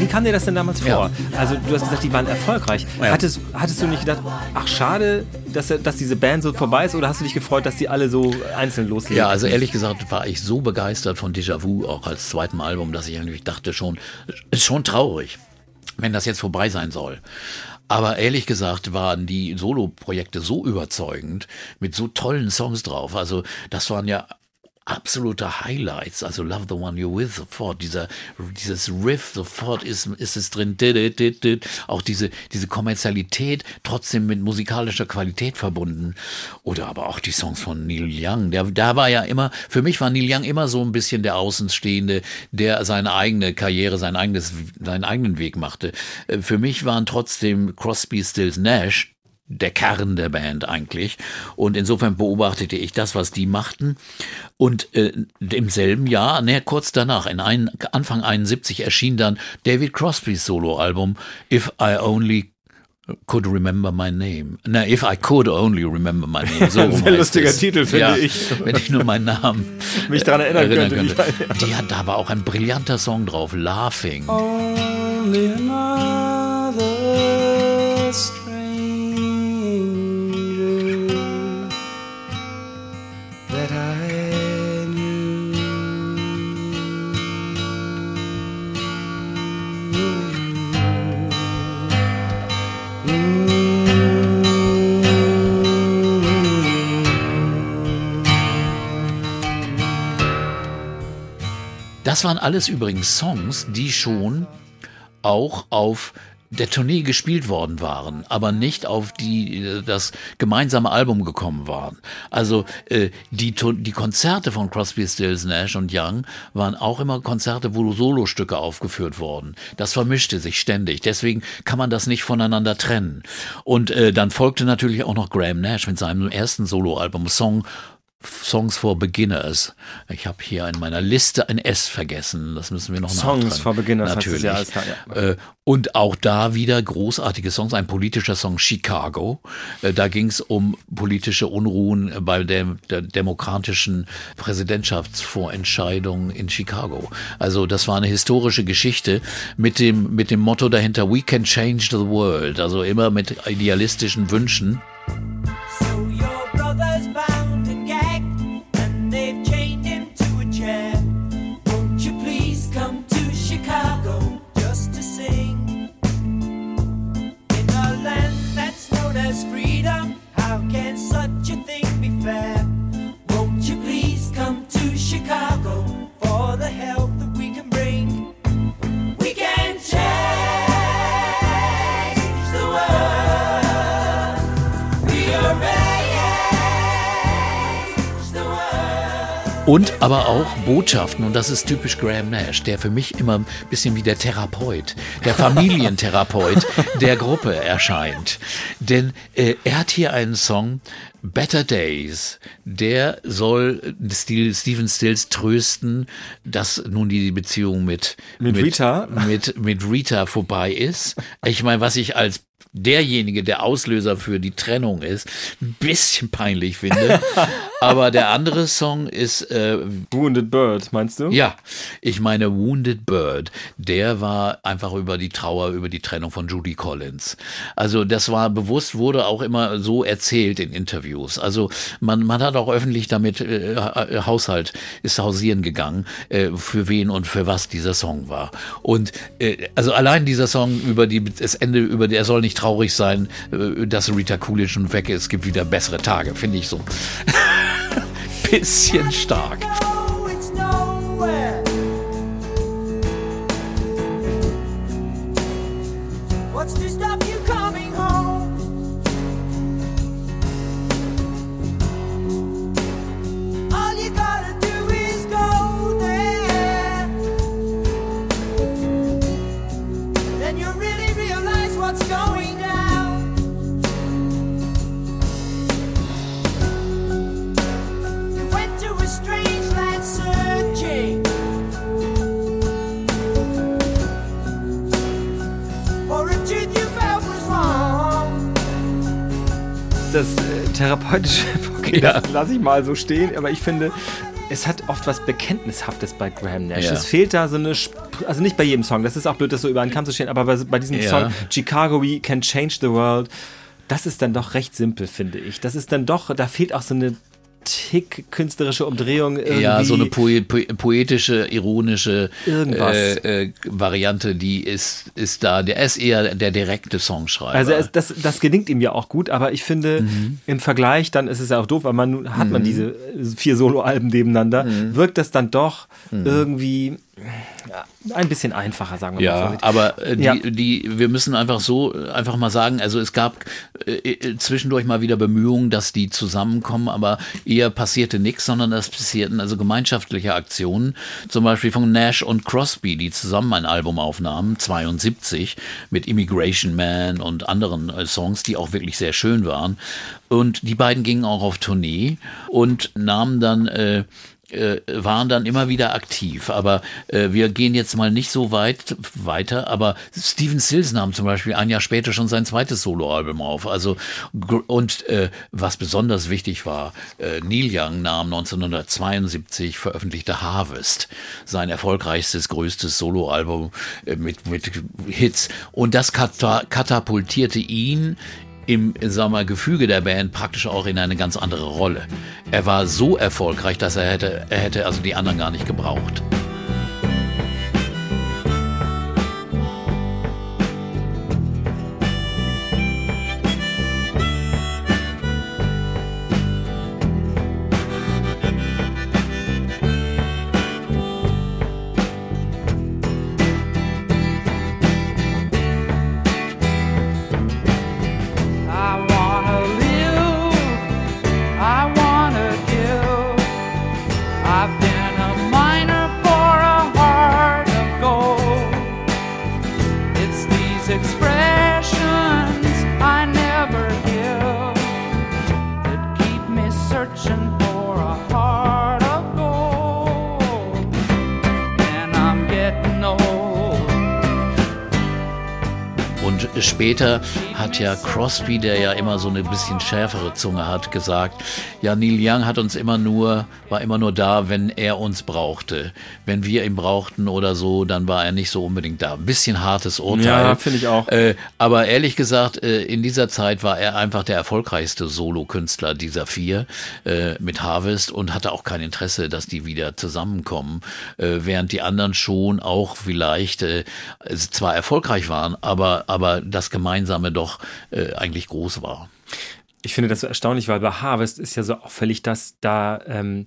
Wie, kam dir das denn damals Ja. vor? Also du hast gesagt, die waren erfolgreich. Ja. Hattest, hattest du nicht gedacht, ach schade, dass, dass diese Band so vorbei ist oder hast du dich gefreut, dass die alle so einzeln loslegen? Ja, also ehrlich gesagt war ich so begeistert von Déjà Vu, auch als zweitem Album, dass ich eigentlich dachte schon, ist schon traurig, wenn das jetzt vorbei sein soll. Aber ehrlich gesagt waren die Solo-Projekte so überzeugend, mit so tollen Songs drauf. Also das waren ja absolute Highlights, also Love the One You're With sofort, dieser, dieses Riff sofort ist, ist es drin, auch diese, diese Kommerzialität trotzdem mit musikalischer Qualität verbunden. Oder aber auch die Songs von Neil Young, der, da war ja immer, für mich war Neil Young immer so ein bisschen der Außenstehende, der seine eigene Karriere, sein eigenes, seinen eigenen Weg machte. Äh, Für mich waren trotzdem Crosby, Stills, Nash der Kern der Band eigentlich. Und insofern beobachtete ich das, was die machten. Und äh, im selben Jahr, ne, kurz danach, in ein, Anfang 71 erschien dann David Crosbys Soloalbum If I Only Could Remember My Name. Na, If I Could Only Remember My Name. So Sehr heißt lustiger es. Titel, finde ja, ich. Wenn ich nur meinen Namen Mich daran erinnern könnte, Die hat, da war auch ein brillanter Song drauf, Laughing. Only another Das waren alles übrigens Songs, die schon auch auf der Tournee gespielt worden waren, aber nicht auf die äh, das gemeinsame Album gekommen waren. Also äh, die die Konzerte von Crosby, Stills, Nash und Young waren auch immer Konzerte, wo Solostücke aufgeführt wurden. Das vermischte sich ständig. Deswegen kann man das nicht voneinander trennen. Und äh, dann folgte natürlich auch noch Graham Nash mit seinem ersten Soloalbum Song Songs for Beginners. Ich habe hier in meiner Liste ein S vergessen. Das müssen wir noch Songs nachtragen. for Beginners heißt es Natürlich. ja, klar, ja. Äh, Und auch da wieder großartige Songs. Ein politischer Song Chicago. Äh, Da ging es um politische Unruhen bei der, der demokratischen Präsidentschaftsvorentscheidung in Chicago. Also das war eine historische Geschichte mit dem, mit dem Motto dahinter, We can change the world. Also immer mit idealistischen Wünschen. So Und aber auch Botschaften, und das ist typisch Graham Nash, der für mich immer ein bisschen wie der Therapeut, der Familientherapeut der Gruppe erscheint. Denn äh, er hat hier einen Song, Better Days, der soll Stil, Stephen Stills trösten, dass nun die Beziehung mit, Mit Rita? mit, mit Rita vorbei ist. Ich meine, was ich als derjenige, der Auslöser für die Trennung ist, ein bisschen peinlich finde. Aber der andere Song ist, äh, Wounded Bird, meinst du? ja, ich meine Wounded Bird, der war einfach über die Trauer, über die Trennung von Judy Collins. Also das war bewusst, wurde auch immer so erzählt in Interviews. Also man, man hat auch öffentlich damit äh, Ha- Haushalt ist hausieren gegangen, äh, für wen und für was dieser Song war. Und äh, also allein dieser Song über die das Ende, über der er soll nicht traurig sein, äh, dass Rita Coolidge schon weg ist, es gibt wieder bessere Tage, finde ich so. Bisschen stark. Das äh, therapeutische, okay, Ja. das lasse ich mal so stehen, aber ich finde, es hat oft was Bekenntnishaftes bei Graham Nash. Ja. Es fehlt da so eine, Sp also nicht bei jedem Song, das ist auch blöd, das so über einen Kamm zu stehen, aber bei, bei diesem Ja. Song Chicago We Can Change the World, das ist dann doch recht simpel, finde ich. Das ist dann doch, da fehlt auch so eine Tick künstlerische Umdrehung irgendwie. Ja, so eine poe po poetische, ironische äh, äh, Variante, die ist, ist da. Der ist eher der direkte Songschreiber. Also es, das, das gelingt ihm ja auch gut, aber ich finde, Mhm. im Vergleich, dann ist es ja auch doof, weil man hat man diese vier Soloalben nebeneinander, Mhm. wirkt das dann doch irgendwie ja, ein bisschen einfacher, sagen wir mal. ja, so. aber äh, die, Ja. die, wir müssen einfach so einfach mal sagen, also es gab äh, äh, zwischendurch mal wieder Bemühungen, dass die zusammenkommen, aber eher passierte nichts, sondern es passierten also gemeinschaftliche Aktionen, zum Beispiel von Nash und Crosby, die zusammen ein Album aufnahmen, 72, mit Immigration Man und anderen äh, Songs, die auch wirklich sehr schön waren. Und die beiden gingen auch auf Tournee und nahmen dann äh, äh, waren dann immer wieder aktiv. Aber äh, wir gehen jetzt mal nicht so weit weiter. Aber Steven Stills nahm zum Beispiel ein Jahr später schon sein zweites Soloalbum auf. Also und äh, was besonders wichtig war, äh, Neil Young nahm 1972 veröffentlichte Harvest, sein erfolgreichstes, größtes Soloalbum äh, mit mit Hits. Und das kata katapultierte ihn im sagen wir, Gefüge der Band praktisch auch in eine ganz andere Rolle. Er war so erfolgreich, dass er hätte, er hätte also die anderen gar nicht gebraucht. Später hat ja Crosby, der ja immer so eine bisschen schärfere Zunge hat, gesagt, ja, Neil Young hat uns immer nur, war immer nur da, wenn er uns brauchte. Wenn wir ihn brauchten oder so, dann war er nicht so unbedingt da. Ein bisschen hartes Urteil. Ja, finde ich auch. Äh, aber ehrlich gesagt, äh, in dieser Zeit war er einfach der erfolgreichste Solo-Künstler dieser vier äh, mit Harvest und hatte auch kein Interesse, dass die wieder zusammenkommen, äh, während die anderen schon auch vielleicht äh, zwar erfolgreich waren, aber, aber das Gemeinsame doch äh, eigentlich groß war. Ich finde das so erstaunlich, weil bei Harvest ist ja so auffällig, dass da ähm,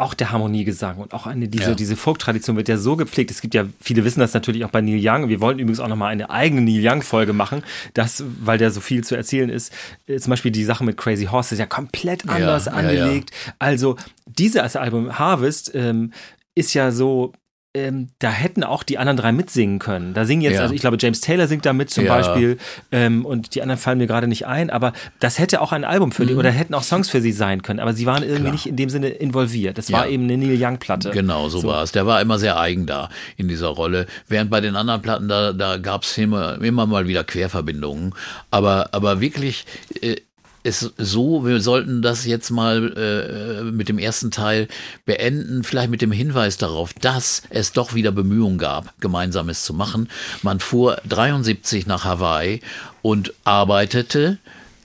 auch der Harmoniegesang und auch eine, diese, Ja. diese Folk-Tradition wird ja so gepflegt. Es gibt ja, viele wissen das natürlich auch bei Neil Young. Wir wollen übrigens auch nochmal eine eigene Neil Young-Folge machen, das, weil der so viel zu erzählen ist. Äh, Zum Beispiel die Sache mit Crazy Horse ist ja komplett anders ja, angelegt. Also, dieses Album Harvest ähm, ist ja so. Ähm, da hätten auch die anderen drei mitsingen können. Da singen jetzt, Ja. also ich glaube, James Taylor singt da mit zum Ja. Beispiel ähm, und die anderen fallen mir gerade nicht ein, aber das hätte auch ein Album für die oder hätten auch Songs für sie sein können, aber sie waren irgendwie Mhm. Klar. nicht in dem Sinne involviert. Das war Ja. eben eine Neil Young-Platte. Genau, so, war es. Der war immer sehr eigen da in dieser Rolle. Während bei den anderen Platten, da, da gab es immer, immer mal wieder Querverbindungen. Aber, aber wirklich äh, ist so, wir sollten das jetzt mal äh, mit dem ersten Teil beenden, vielleicht mit dem Hinweis darauf, dass es doch wieder Bemühungen gab, Gemeinsames zu machen. Man fuhr 73 nach Hawaii und arbeitete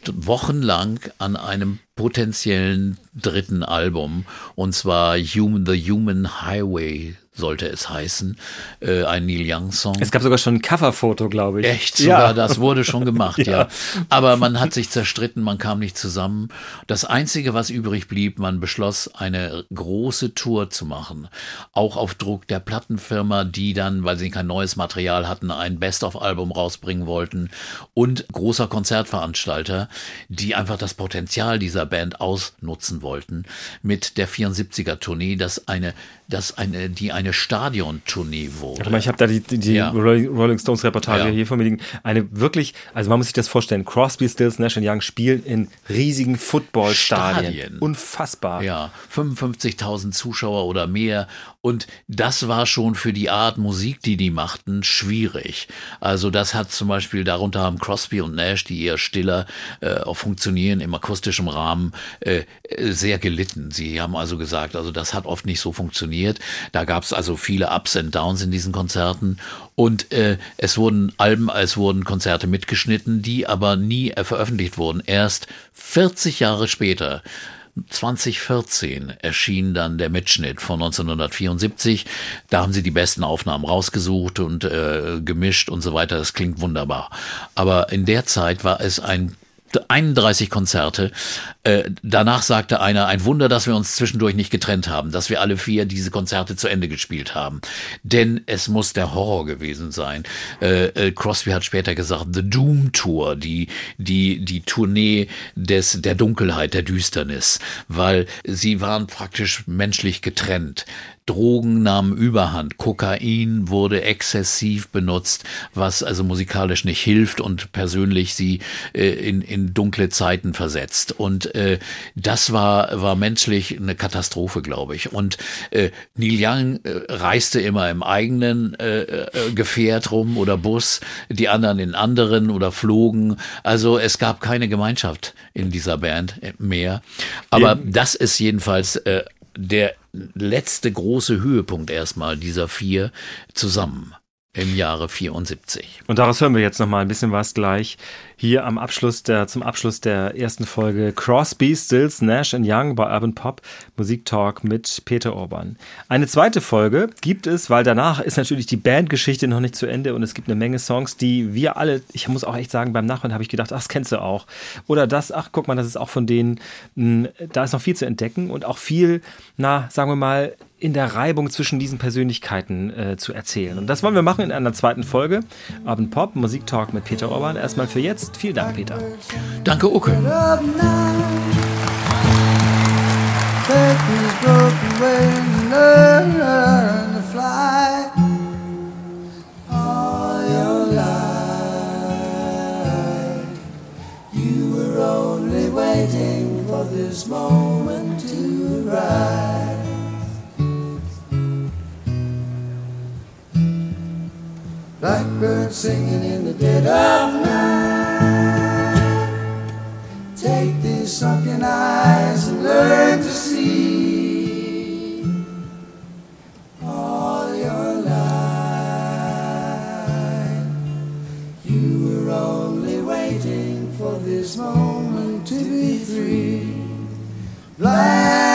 wochenlang an einem potenziellen dritten Album und zwar Human, The Human Highway sollte es heißen, äh, ein Neil Young Song. Es gab sogar schon ein Coverfoto, glaube ich. Echt sogar, Ja. das wurde schon gemacht, ja. Aber man hat sich zerstritten, man kam nicht zusammen. Das Einzige, was übrig blieb, man beschloss, eine große Tour zu machen. Auch auf Druck der Plattenfirma, die dann, weil sie kein neues Material hatten, ein Best-of-Album rausbringen wollten. Und großer Konzertveranstalter, die einfach das Potenzial dieser Band ausnutzen wollten. Mit der 74er-Tournee, das eine, das eine, die eine Stadiontournee wurde. Mal, ich habe da die, die, Ja. Rolling Stones Reportage Ja. hier vor mir liegen. Eine wirklich, also man muss sich das vorstellen, Crosby, Stills, Nash Young spielen in riesigen Footballstadien. Stadien. Unfassbar. Ja, 55.000 Zuschauer oder mehr. Und das war schon für die Art Musik, die die machten, schwierig. Also das hat zum Beispiel, darunter haben Crosby und Nash, die eher stiller äh, auch funktionieren im akustischen Rahmen, äh, sehr gelitten. Sie haben also gesagt, also das hat oft nicht so funktioniert. Da gab es also viele Ups and Downs in diesen Konzerten. Und äh, es wurden Alben, es wurden Konzerte mitgeschnitten, die aber nie veröffentlicht wurden. Erst 40 Jahre später 2014 erschien dann der Mitschnitt von 1974. Da haben sie die besten Aufnahmen rausgesucht und äh, gemischt und so weiter. Das klingt wunderbar. Aber in der Zeit war es ein 31 Konzerte. Äh, danach sagte einer, ein Wunder, dass wir uns zwischendurch nicht getrennt haben, dass wir alle vier diese Konzerte zu Ende gespielt haben. Denn es muss der Horror gewesen sein. Äh, äh, Crosby hat später gesagt, The Doom Tour, die, die, die Tournee des, der Dunkelheit, der Düsternis, weil sie waren praktisch menschlich getrennt. Drogen nahmen Überhand, Kokain wurde exzessiv benutzt, was also musikalisch nicht hilft und persönlich sie äh, in, in dunkle Zeiten versetzt. Und äh, das war, war menschlich eine Katastrophe, glaube ich. Und äh, Neil Young äh, reiste immer im eigenen äh, äh, Gefährt rum oder Bus, die anderen in anderen oder flogen. Also es gab keine Gemeinschaft in dieser Band äh, mehr. Aber das ist jedenfalls äh, der letzte große Höhepunkt erstmal dieser vier zusammen im Jahre 74. Und daraus hören wir jetzt noch mal ein bisschen was gleich. Hier am Abschluss der, zum Abschluss der ersten Folge Crosby, Stills, Nash and Young bei Urban Pop Musiktalk mit Peter Orban. Eine zweite Folge gibt es, weil danach ist natürlich die Bandgeschichte noch nicht zu Ende und es gibt eine Menge Songs, die wir alle, ich muss auch echt sagen, beim Nachhören habe ich gedacht, ach, das kennst du auch. Oder das, ach, guck mal, das ist auch von denen, mh, da ist noch viel zu entdecken und auch viel, na, sagen wir mal, in der Reibung zwischen diesen Persönlichkeiten äh, zu erzählen. Und das wollen wir machen in einer zweiten Folge. Abend Pop, Musiktalk mit Peter Orban. Erstmal für jetzt. Vielen Dank, Peter. Danke, Uke. of now. Take these broken wings and learn to fly. All your life, you were only waiting for this moment to rise. Blackbird birds singing in the dead of night. Take these sunken eyes and learn to see all your life. You were only waiting for this moment to be free. Blackbird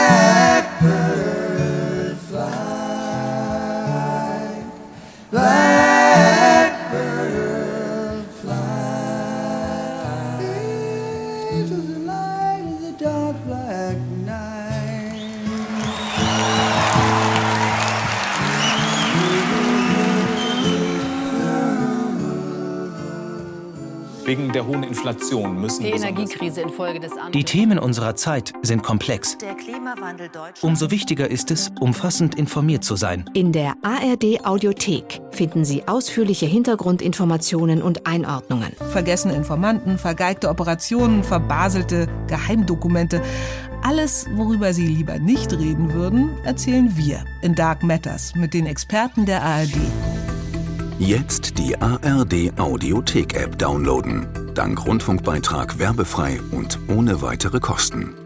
Wegen der hohen Inflation müssen Die Energiekrise infolge des An Die Themen unserer Zeit sind komplex. Der Klimawandel Deutschland. Umso wichtiger ist es, umfassend informiert zu sein. In der ARD Audiothek finden Sie ausführliche Hintergrundinformationen und Einordnungen. Vergessene Informanten, vergeigte Operationen, verbaselte Geheimdokumente. Alles, worüber Sie lieber nicht reden würden, erzählen wir in Dark Matters mit den Experten der ARD. Jetzt die ARD Audiothek-App downloaden. Dank Rundfunkbeitrag werbefrei und ohne weitere Kosten.